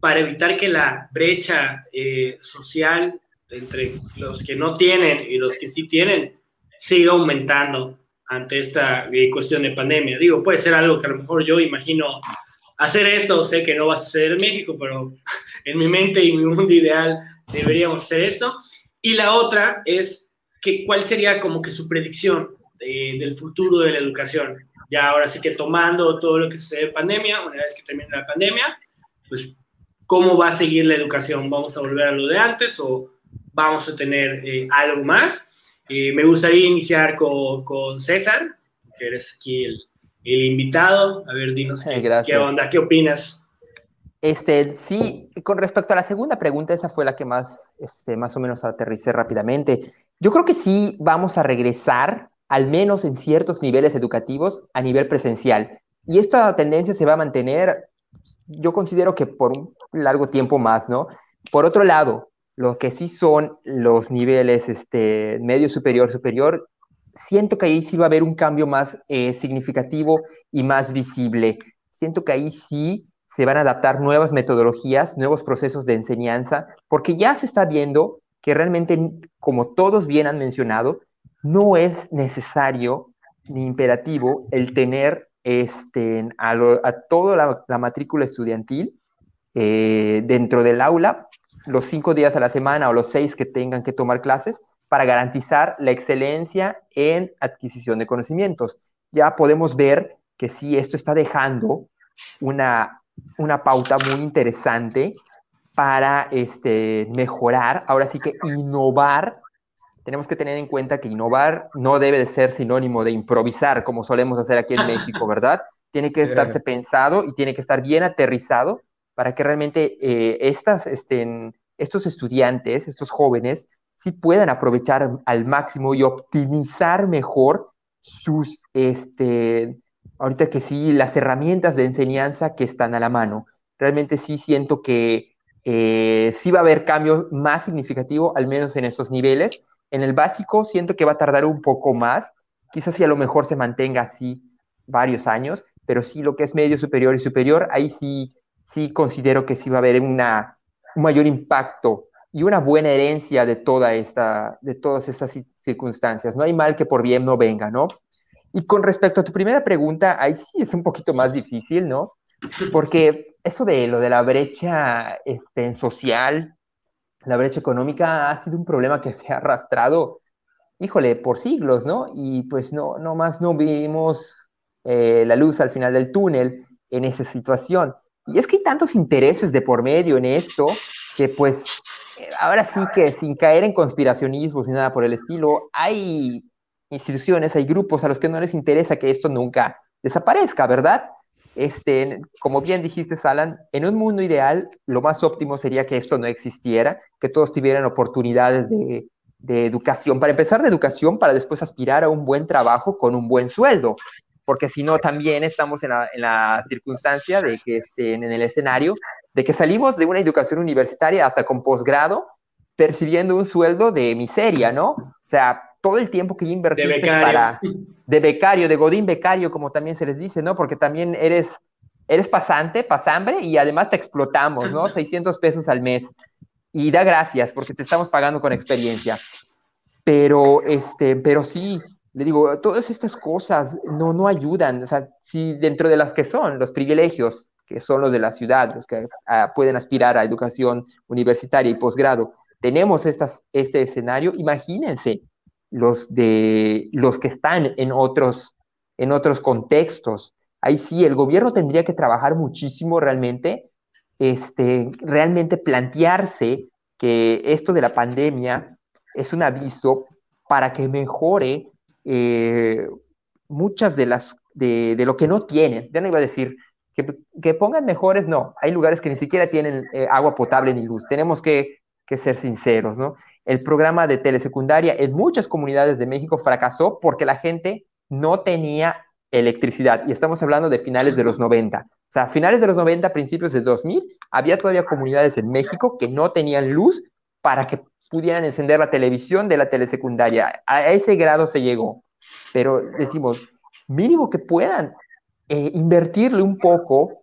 para evitar que la brecha eh, social entre los que no tienen y los que sí tienen siga aumentando ante esta eh, cuestión de pandemia? Digo, puede ser algo que a lo mejor yo imagino hacer esto, sé que no va a suceder en México, pero en mi mente y mi mundo ideal deberíamos hacer esto. Y la otra es que cuál sería como que su predicción del futuro de la educación. Ya ahora sí que tomando todo lo que sucede en pandemia, una vez que termine la pandemia, pues cómo va a seguir la educación. ¿Vamos a volver a lo de antes o vamos a tener eh, algo más? Eh, me gustaría iniciar con, con César, que eres aquí el, el invitado. A ver, dinos qué, onda, qué opinas. Este, sí, con respecto a la segunda pregunta, esa fue la que más, este, más o menos aterricé rápidamente. Yo creo que sí vamos a regresar, al menos en ciertos niveles educativos, a nivel presencial. Y esta tendencia se va a mantener, yo considero que por un largo tiempo más, ¿no? Por otro lado, lo que sí son los niveles este, medio superior, superior, siento que ahí sí va a haber un cambio más eh, significativo y más visible. Siento que ahí sí se van a adaptar nuevas metodologías, nuevos procesos de enseñanza, porque ya se está viendo que realmente, como todos bien han mencionado, no es necesario ni imperativo el tener este, a, toda la, matrícula estudiantil eh, dentro del aula los cinco días a la semana o los seis que tengan que tomar clases para garantizar la excelencia en adquisición de conocimientos. Ya podemos ver que sí, esto está dejando una, una pauta muy interesante para este, mejorar, ahora sí que innovar. Tenemos que tener en cuenta que innovar no debe de ser sinónimo de improvisar, como solemos hacer aquí en México, ¿verdad? Tiene que estarse pensado y tiene que estar bien aterrizado para que realmente eh, estas, estén, estos estudiantes, estos jóvenes, sí puedan aprovechar al máximo y optimizar mejor sus, este, ahorita que sí, las herramientas de enseñanza que están a la mano. Realmente sí siento que eh, sí va a haber cambio más significativo, al menos en esos niveles. En el básico siento que va a tardar un poco más, quizás si a lo mejor se mantenga así varios años, pero sí lo que es medio superior y superior, ahí sí, sí considero que sí va a haber una, un mayor impacto y una buena herencia de, toda esta, de todas estas circunstancias. No hay mal que por bien no venga, ¿no? Y con respecto a tu primera pregunta, ahí sí es un poquito más difícil, ¿no? Porque eso de lo de la brecha este, social, la brecha económica ha sido un problema que se ha arrastrado, híjole, por siglos, ¿no? Y pues no, no más no vimos eh, la luz al final del túnel en esa situación. Y es que hay tantos intereses de por medio en esto que pues ahora sí que sin caer en conspiracionismos ni nada por el estilo, hay instituciones, hay grupos a los que no les interesa que esto nunca desaparezca, ¿verdad? Este, como bien dijiste, Alan, en un mundo ideal, lo más óptimo sería que esto no existiera, que todos tuvieran oportunidades de, educación, para empezar de educación, para después aspirar a un buen trabajo con un buen sueldo, porque si no, también estamos en la, circunstancia de que estén en el escenario de que salimos de una educación universitaria hasta con posgrado percibiendo un sueldo de miseria, ¿no? O sea, todo el tiempo que invertiste para de becario, de godín becario, como también se les dice, ¿no? Porque también eres eres pasante, pasambre y además te explotamos, ¿no? 600 pesos al mes. Y da gracias porque te estamos pagando con experiencia. Pero este, pero sí, le digo, todas estas cosas no no ayudan, o sea, si dentro de las que son los privilegios que son los de la ciudad, los que ah, pueden aspirar a educación universitaria y posgrado, tenemos estas, este escenario, imagínense los, de, los que están en otros, en otros contextos. Ahí sí, el gobierno tendría que trabajar muchísimo realmente, este, realmente plantearse que esto de la pandemia es un aviso para que mejore eh, muchas de las de, de, lo que no tienen. Ya no iba a decir que, pongan mejores, no. Hay lugares que ni siquiera tienen eh, agua potable ni luz. Tenemos que, ser sinceros, ¿no? El programa de telesecundaria en muchas comunidades de México fracasó porque la gente no tenía electricidad. Y estamos hablando de finales de los 90. O sea, finales de los 90, principios de 2000, había todavía comunidades en México que no tenían luz para que pudieran encender la televisión de la telesecundaria. A ese grado se llegó. Pero decimos, mínimo que puedan eh, invertirle un poco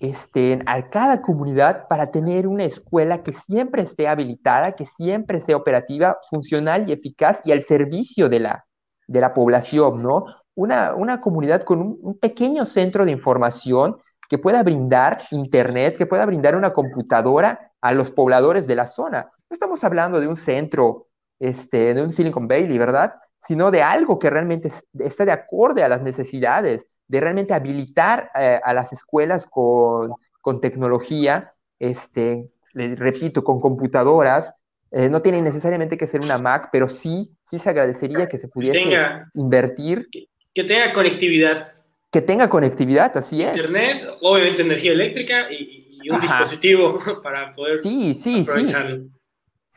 este, a cada comunidad para tener una escuela que siempre esté habilitada, que siempre sea operativa, funcional y eficaz y al servicio de la, de la población, ¿no? Una, una comunidad con un, pequeño centro de información que pueda brindar internet, que pueda brindar una computadora a los pobladores de la zona. No estamos hablando de un centro, este, de un Silicon Valley, ¿verdad? Sino de algo que realmente está de acorde a las necesidades de realmente habilitar eh, a las escuelas con, tecnología, este, repito, con computadoras. Eh, no tiene necesariamente que ser una Mac, pero sí, sí se agradecería que se pudiese invertir. Que, tenga conectividad. Que tenga conectividad, así es. Internet, obviamente energía eléctrica y, un dispositivo para poder sí, sí, aprovecharlo. Sí.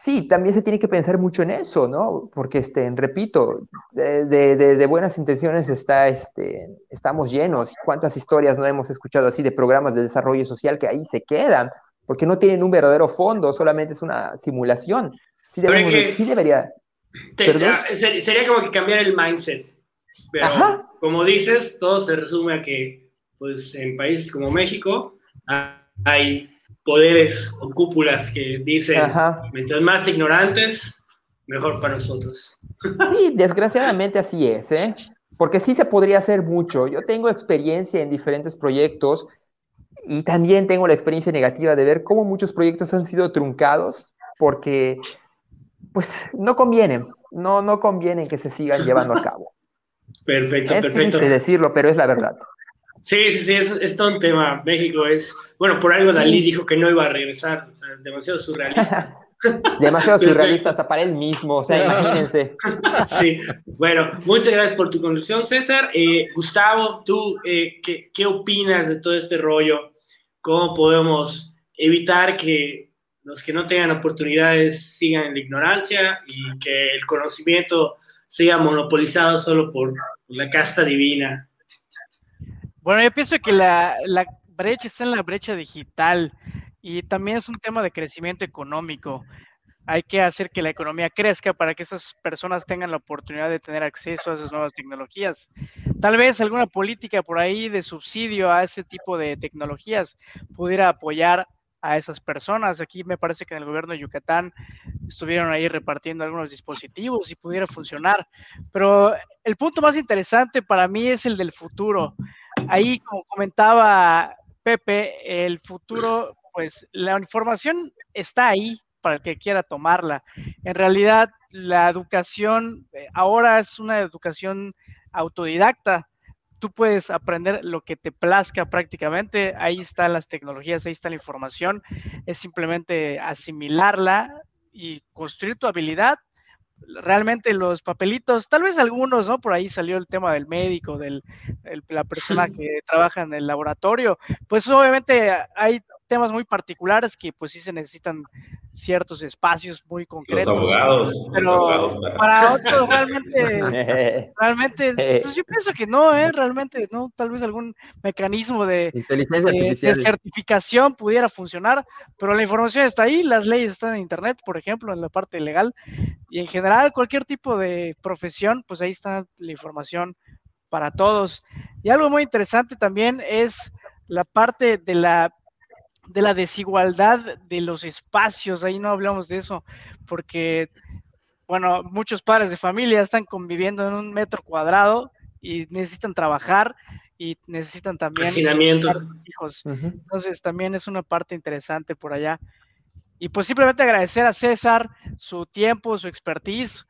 Sí, también se tiene que pensar mucho en eso, ¿no? Porque, este, repito, de, de, buenas intenciones está, este, estamos llenos. ¿Cuántas historias no hemos escuchado así de programas de desarrollo social que ahí se quedan? Porque no tienen un verdadero fondo, solamente es una simulación. Sí, debería. sería como que cambiar el mindset. Pero, como dices, todo se resume a que, pues, en países como México hay poderes o cúpulas que dicen, mientras más ignorantes, mejor para nosotros. Sí, desgraciadamente así es, ¿eh? Porque sí se podría hacer mucho. Yo tengo experiencia en diferentes proyectos y también tengo la experiencia negativa de ver cómo muchos proyectos han sido truncados porque, pues, no convienen, no, no convienen que se sigan llevando a cabo. Perfecto, es perfecto. Es decirlo, pero es la verdad. Sí, sí, sí, es, es, todo un tema. México es, bueno, por algo Dalí dijo que no iba a regresar, o sea, es demasiado surrealista. demasiado surrealista hasta para él mismo, o sea, imagínense. Sí, bueno, muchas gracias por tu conducción, César. Eh, Gustavo, tú, eh, ¿qué, ¿qué opinas de todo este rollo? ¿Cómo podemos evitar que los que no tengan oportunidades sigan en la ignorancia y que el conocimiento sea monopolizado solo por la casta divina? Bueno, yo pienso que la, la brecha está en la brecha digital y también es un tema de crecimiento económico. Hay que hacer que la economía crezca para que esas personas tengan la oportunidad de tener acceso a esas nuevas tecnologías. Tal vez alguna política por ahí de subsidio a ese tipo de tecnologías pudiera apoyar a esas personas. Aquí me parece que en el gobierno de Yucatán estuvieron ahí repartiendo algunos dispositivos y pudiera funcionar. Pero el punto más interesante para mí es el del futuro. Ahí, como comentaba Pepe, el futuro, pues la información está ahí para el que quiera tomarla. En realidad, la educación eh, ahora es una educación autodidacta. Tú puedes aprender lo que te plazca prácticamente. Ahí están las tecnologías, ahí está la información. Es simplemente asimilarla y construir tu habilidad realmente los papelitos, tal vez algunos, ¿no? Por ahí salió el tema del médico, de la persona que trabaja en el laboratorio. Pues obviamente hay temas muy particulares que pues sí se necesitan ciertos espacios muy concretos. Los abogados. Pero para... otros realmente, realmente, pues yo pienso que no, ¿eh? Realmente no, tal vez algún mecanismo de, de, de, certificación pudiera funcionar, pero la información está ahí, las leyes están en internet, por ejemplo, en la parte legal, y en general cualquier tipo de profesión, pues ahí está la información para todos. Y algo muy interesante también es la parte de la de la desigualdad de los espacios, ahí no hablamos de eso, porque, bueno, muchos padres de familia están conviviendo en un metro cuadrado y necesitan trabajar y necesitan también hijos. Entonces también es una parte interesante por allá. Y pues simplemente agradecer a César su tiempo, su expertise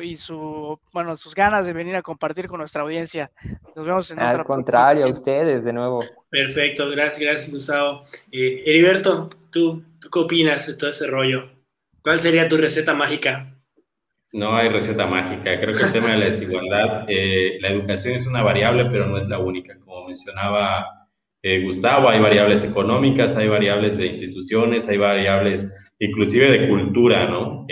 y su, bueno, sus ganas de venir a compartir con nuestra audiencia. Nos vemos en Al contrario, a ustedes de nuevo. Perfecto, gracias, gracias Gustavo. Eh, Heriberto, ¿tú, qué opinas de todo ese rollo? ¿Cuál sería tu receta mágica? No hay receta mágica. Creo que el tema de la desigualdad, eh, la educación es una variable, pero no es la única. Como mencionaba eh, Gustavo, hay variables económicas, hay variables de instituciones, hay variables inclusive de cultura, ¿no?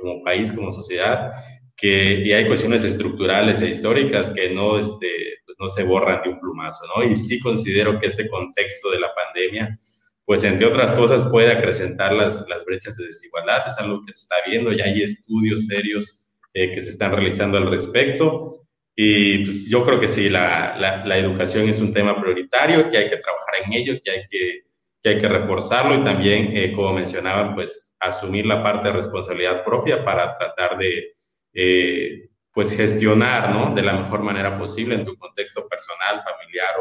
como país, como sociedad que, y hay cuestiones estructurales e históricas que no, este, pues no se borran de un plumazo, ¿no? Y sí considero que este contexto de la pandemia, pues entre otras cosas puede acrecentar las, las brechas de desigualdad, es algo que se está viendo, ya hay estudios serios eh, que se están realizando al respecto. Y pues, yo creo que sí, la, la, la, educación es un tema prioritario, que hay que trabajar en ello, que hay que, que, hay que reforzarlo y también, eh, como mencionaban, pues asumir la parte de responsabilidad propia para tratar de, eh, pues gestionar ¿no? de la mejor manera posible en tu contexto personal, familiar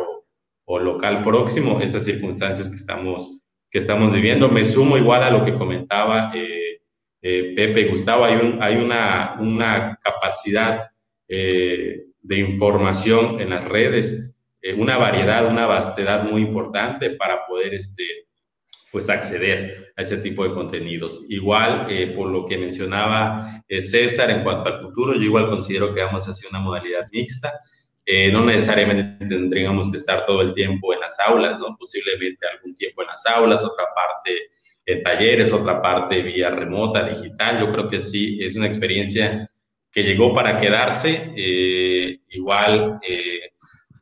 o, local próximo estas circunstancias que estamos, que estamos viviendo. Me sumo igual a lo que comentaba eh, eh, Pepe y Gustavo, hay una, una capacidad de información en las redes, una variedad, una vastedad muy importante para poder este, pues acceder a ese tipo de contenidos. Igual, eh, por lo que mencionaba eh, César en cuanto al futuro, yo igual considero que vamos hacia una modalidad mixta. Eh, no necesariamente tendríamos que estar todo el tiempo en las aulas, ¿no? Posiblemente algún tiempo en las aulas, otra parte en talleres, otra parte vía remota, digital. Yo creo que sí, es una experiencia que llegó para quedarse. igual,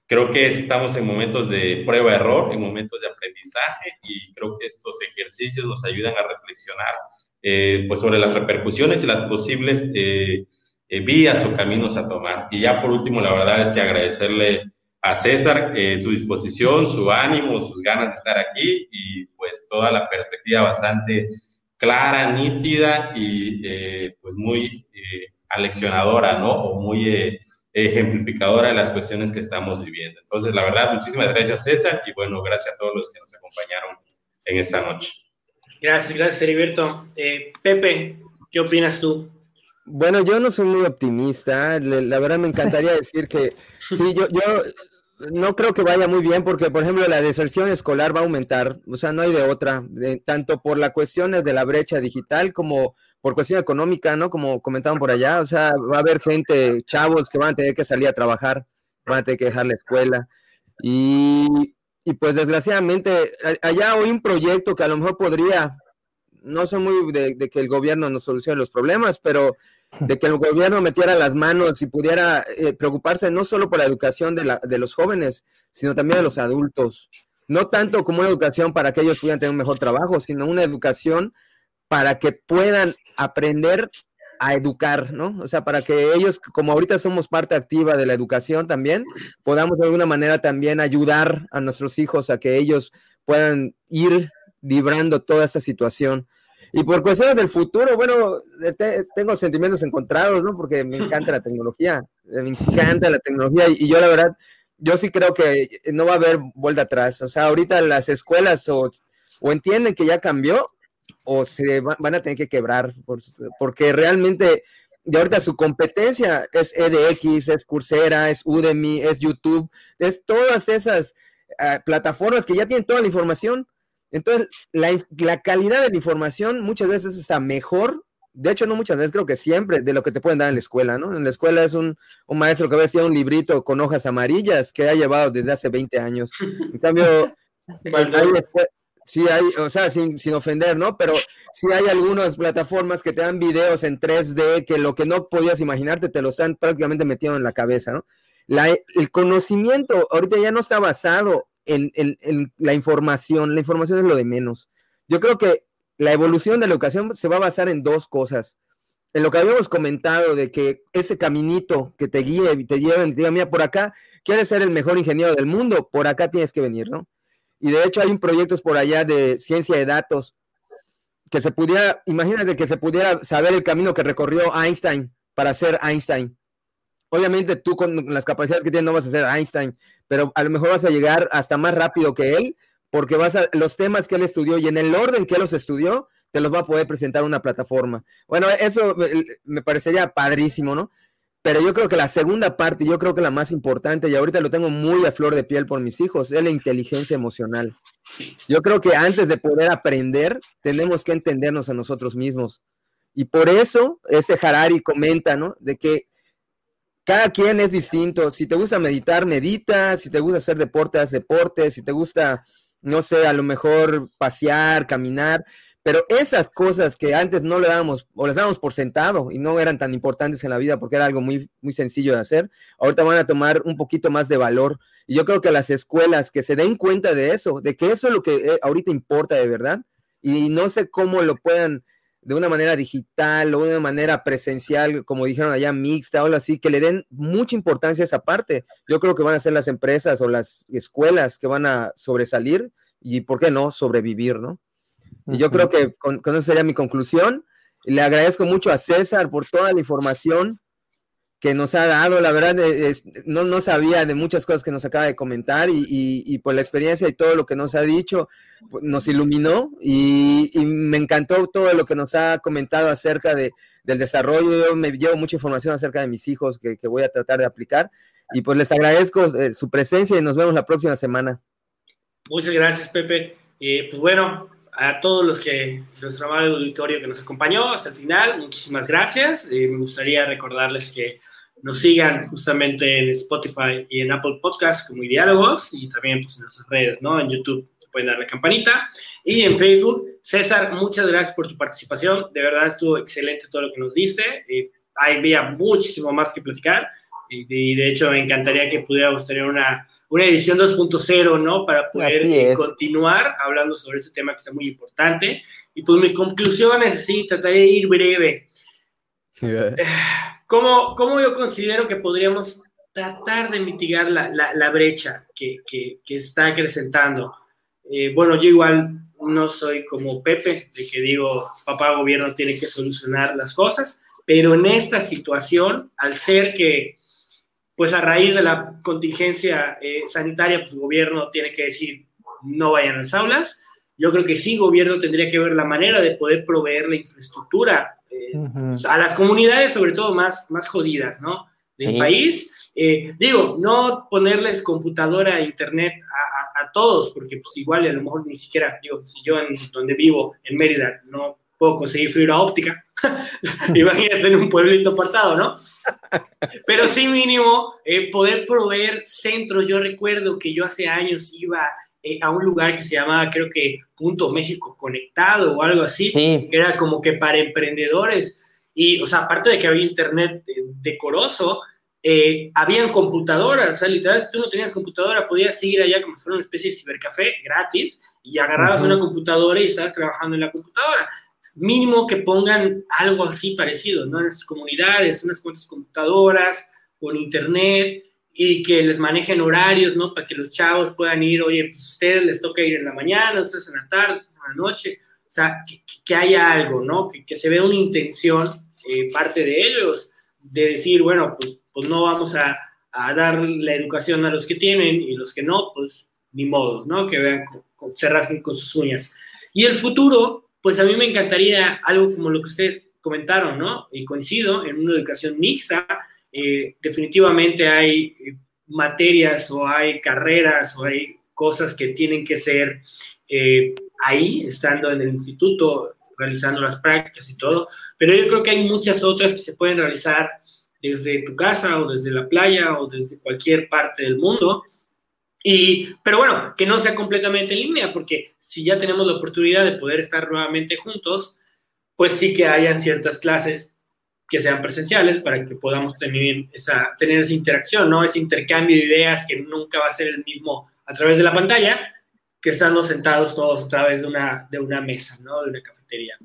Creo que estamos en momentos de prueba-error, en momentos de aprendizaje y creo que estos ejercicios nos ayudan a reflexionar eh, pues sobre las repercusiones y las posibles eh, eh, vías o caminos a tomar. Y ya por último, la verdad es que agradecerle a César su disposición, su ánimo, sus ganas de estar aquí y pues toda la perspectiva bastante clara, nítida y pues muy aleccionadora, ¿no? O muy eh, ejemplificadora de las cuestiones que estamos viviendo. Entonces, la verdad, muchísimas gracias, César, y bueno, gracias a todos los que nos acompañaron en esta noche. Gracias, gracias, Heriberto. Eh, Pepe, ¿qué opinas tú? Bueno, yo no soy muy optimista. La verdad me encantaría decir que sí, yo, yo no creo que vaya muy bien porque, por ejemplo, la deserción escolar va a aumentar. O sea, no hay de otra, tanto por las cuestiones de la brecha digital como por cuestión económica, ¿no? Como comentaban por allá. O sea, va a haber gente, chavos, que van a tener que salir a trabajar, van a tener que dejar la escuela. Y, y pues desgraciadamente, allá hay un proyecto que a lo mejor podría, no soy muy de, que el gobierno nos solucione los problemas, pero de que el gobierno metiera las manos y pudiera eh, preocuparse no solo por la educación de, la, de, los jóvenes, sino también de los adultos. No tanto como una educación para que ellos puedan tener un mejor trabajo, sino una educación para que puedan aprender a educar, ¿no? O sea, para que ellos, como ahorita somos parte activa de la educación también, podamos de alguna manera también ayudar a nuestros hijos a que ellos puedan ir librando toda esta situación. Y por cuestiones del futuro, bueno, tengo sentimientos encontrados, ¿no? Porque me encanta la tecnología, me encanta la tecnología y, yo la verdad, yo sí creo que no va a haber vuelta atrás. O sea, ahorita las escuelas o, o entienden que ya cambió o se van a tener que quebrar, porque realmente de ahorita su competencia es EDX, es Coursera, es Udemy, es YouTube, es todas esas ah, plataformas que ya tienen toda la información entonces, la, calidad de la información muchas veces está mejor, de hecho no muchas veces, creo que siempre, de lo que te pueden dar en la escuela, ¿no? En la escuela es un, maestro que a veces un librito con hojas amarillas que ha llevado desde hace 20 años. En cambio, sí hay, o sea, sin, ofender, ¿no? Pero sí hay algunas plataformas que te dan videos en 3D que lo que no podías imaginarte te lo están prácticamente metiendo en la cabeza, ¿no? el conocimiento ahorita ya no está basado en, la información. La información es lo de menos. Yo creo que la evolución de la educación se va a basar en dos cosas. En lo que habíamos comentado de que ese caminito que te guíe y te lleve te diga, mira, por acá quieres ser el mejor ingeniero del mundo, por acá tienes que venir, ¿no? Y de hecho hay un proyectos por allá de ciencia de datos que se pudiera, imagínate que se pudiera saber el camino que recorrió Einstein para ser Einstein. Obviamente tú con las capacidades que tienes no vas a ser Einstein, pero a lo mejor vas a llegar hasta más rápido que él, porque vas a, los temas que él estudió y en el orden que él los estudió, te los va a poder presentar una plataforma. Bueno, eso me parecería padrísimo, ¿no? Pero yo creo que la segunda parte, yo creo que la más importante, y ahorita lo tengo muy a flor de piel por mis hijos, es la inteligencia emocional. Yo creo que antes de poder aprender, tenemos que entendernos a nosotros mismos. Y por eso ese Harari comenta, ¿no? De que cada quien es distinto. Si te gusta meditar, medita. Si te gusta hacer deporte, haz deporte. Si te gusta, no sé, a lo mejor pasear, caminar. Pero esas cosas que antes no le dábamos o las dábamos por sentado y no eran tan importantes en la vida porque era algo muy, muy sencillo de hacer, ahorita van a tomar un poquito más de valor. Y yo creo que las escuelas que se den cuenta de eso, de que eso es lo que eh, ahorita importa de verdad, y no sé cómo lo puedan de una manera digital o de una manera presencial, como dijeron allá, mixta o algo así, que le den mucha importancia a esa parte. Yo creo que van a ser las empresas o las escuelas que van a sobresalir y, ¿por qué no?, sobrevivir, ¿no? Y yo creo que con, con, eso sería mi conclusión. Le agradezco mucho a César por toda la información que nos ha dado. La verdad, eh, no, no sabía de muchas cosas que nos acaba de comentar y, y, por la experiencia y todo lo que nos ha dicho, pues, nos iluminó y, me encantó todo lo que nos ha comentado acerca de, del desarrollo. Yo me llevo mucha información acerca de mis hijos que, voy a tratar de aplicar y pues les agradezco eh, su presencia y nos vemos la próxima semana. Muchas gracias, Pepe. Eh, pues bueno, a todos los que, nuestro amable auditorio que nos acompañó hasta el final, muchísimas gracias. me gustaría recordarles que nos sigan justamente en Spotify y en Apple Podcasts como Diálogos y también pues, en nuestras redes, ¿no? En YouTube pueden dar la campanita y en Facebook. César, muchas gracias por tu participación. De verdad estuvo excelente todo lo que nos diste. Eh, había muchísimo más que platicar y, de hecho me encantaría que pudiéramos tener una, una edición 2.0, ¿no? Para poder continuar hablando sobre este tema que está muy importante. Y pues mis conclusiones, sí, trataré de ir breve. ¿Cómo, ¿Cómo, yo considero que podríamos tratar de mitigar la, la, brecha que, que, que, está acrecentando? Eh, bueno, yo igual no soy como Pepe, de que digo, papá gobierno tiene que solucionar las cosas, pero en esta situación, al ser que, pues a raíz de la contingencia eh, sanitaria, pues el gobierno tiene que decir no vayan a las aulas, yo creo que sí, el gobierno tendría que ver la manera de poder proveer la infraestructura eh, a las comunidades, sobre todo más, más jodidas, ¿no? Del país. Eh, digo, no ponerles computadora e internet a, todos, porque pues igual a lo mejor ni siquiera, digo, si yo en donde vivo, en Mérida, no puedo conseguir fibra óptica, imagínate en un pueblito apartado, ¿no? Pero sí mínimo eh, poder proveer centros. Yo recuerdo que yo hace años iba eh, a un lugar que se llamaba, creo que Punto México Conectado o algo así, que era como que para emprendedores. Y, o sea, aparte de que había internet decoroso, eh, habían computadoras, o sea, literal, si tú no tenías computadora, podías ir allá como si fuera una especie de cibercafé gratis y agarrabas una computadora y estabas trabajando en la computadora. Mínimo que pongan algo así parecido, ¿no? En las comunidades, unas cuantas computadoras, con internet, y que les manejen horarios, ¿no? Para que los chavos puedan ir, oye, pues a ustedes les toca ir en la mañana, ustedes en la tarde, ustedes en la noche, o sea, que, haya algo, ¿no? Que, que, se vea una intención, eh, parte de ellos, de decir, bueno, pues, pues no vamos a, a, dar la educación a los que tienen y los que no, pues ni modo, ¿no? Que vean, se rasquen con sus uñas. Y el futuro, pues a mí me encantaría algo como lo que ustedes comentaron, ¿no? Y coincido en una educación mixta, eh, definitivamente hay eh, materias o hay carreras o hay cosas que tienen que ser eh, ahí, estando en el instituto, realizando las prácticas y todo, pero yo creo que hay muchas otras que se pueden realizar desde tu casa o desde la playa o desde cualquier parte del mundo. Y, pero bueno, que no sea completamente en línea, porque si ya tenemos la oportunidad de poder estar nuevamente juntos, pues sí que hayan ciertas clases que sean presenciales para que podamos tener esa, tener esa interacción, ¿no? Ese intercambio de ideas que nunca va a ser el mismo a través de la pantalla que estando sentados todos a través de una, de una mesa, ¿no? De una cafetería.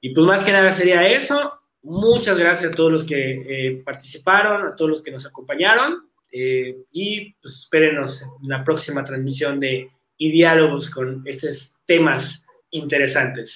Y pues más que nada sería eso. Muchas gracias a todos los que eh, participaron, a todos los que nos acompañaron eh, y pues espérenos en la próxima transmisión de y diálogos con estos temas interesantes.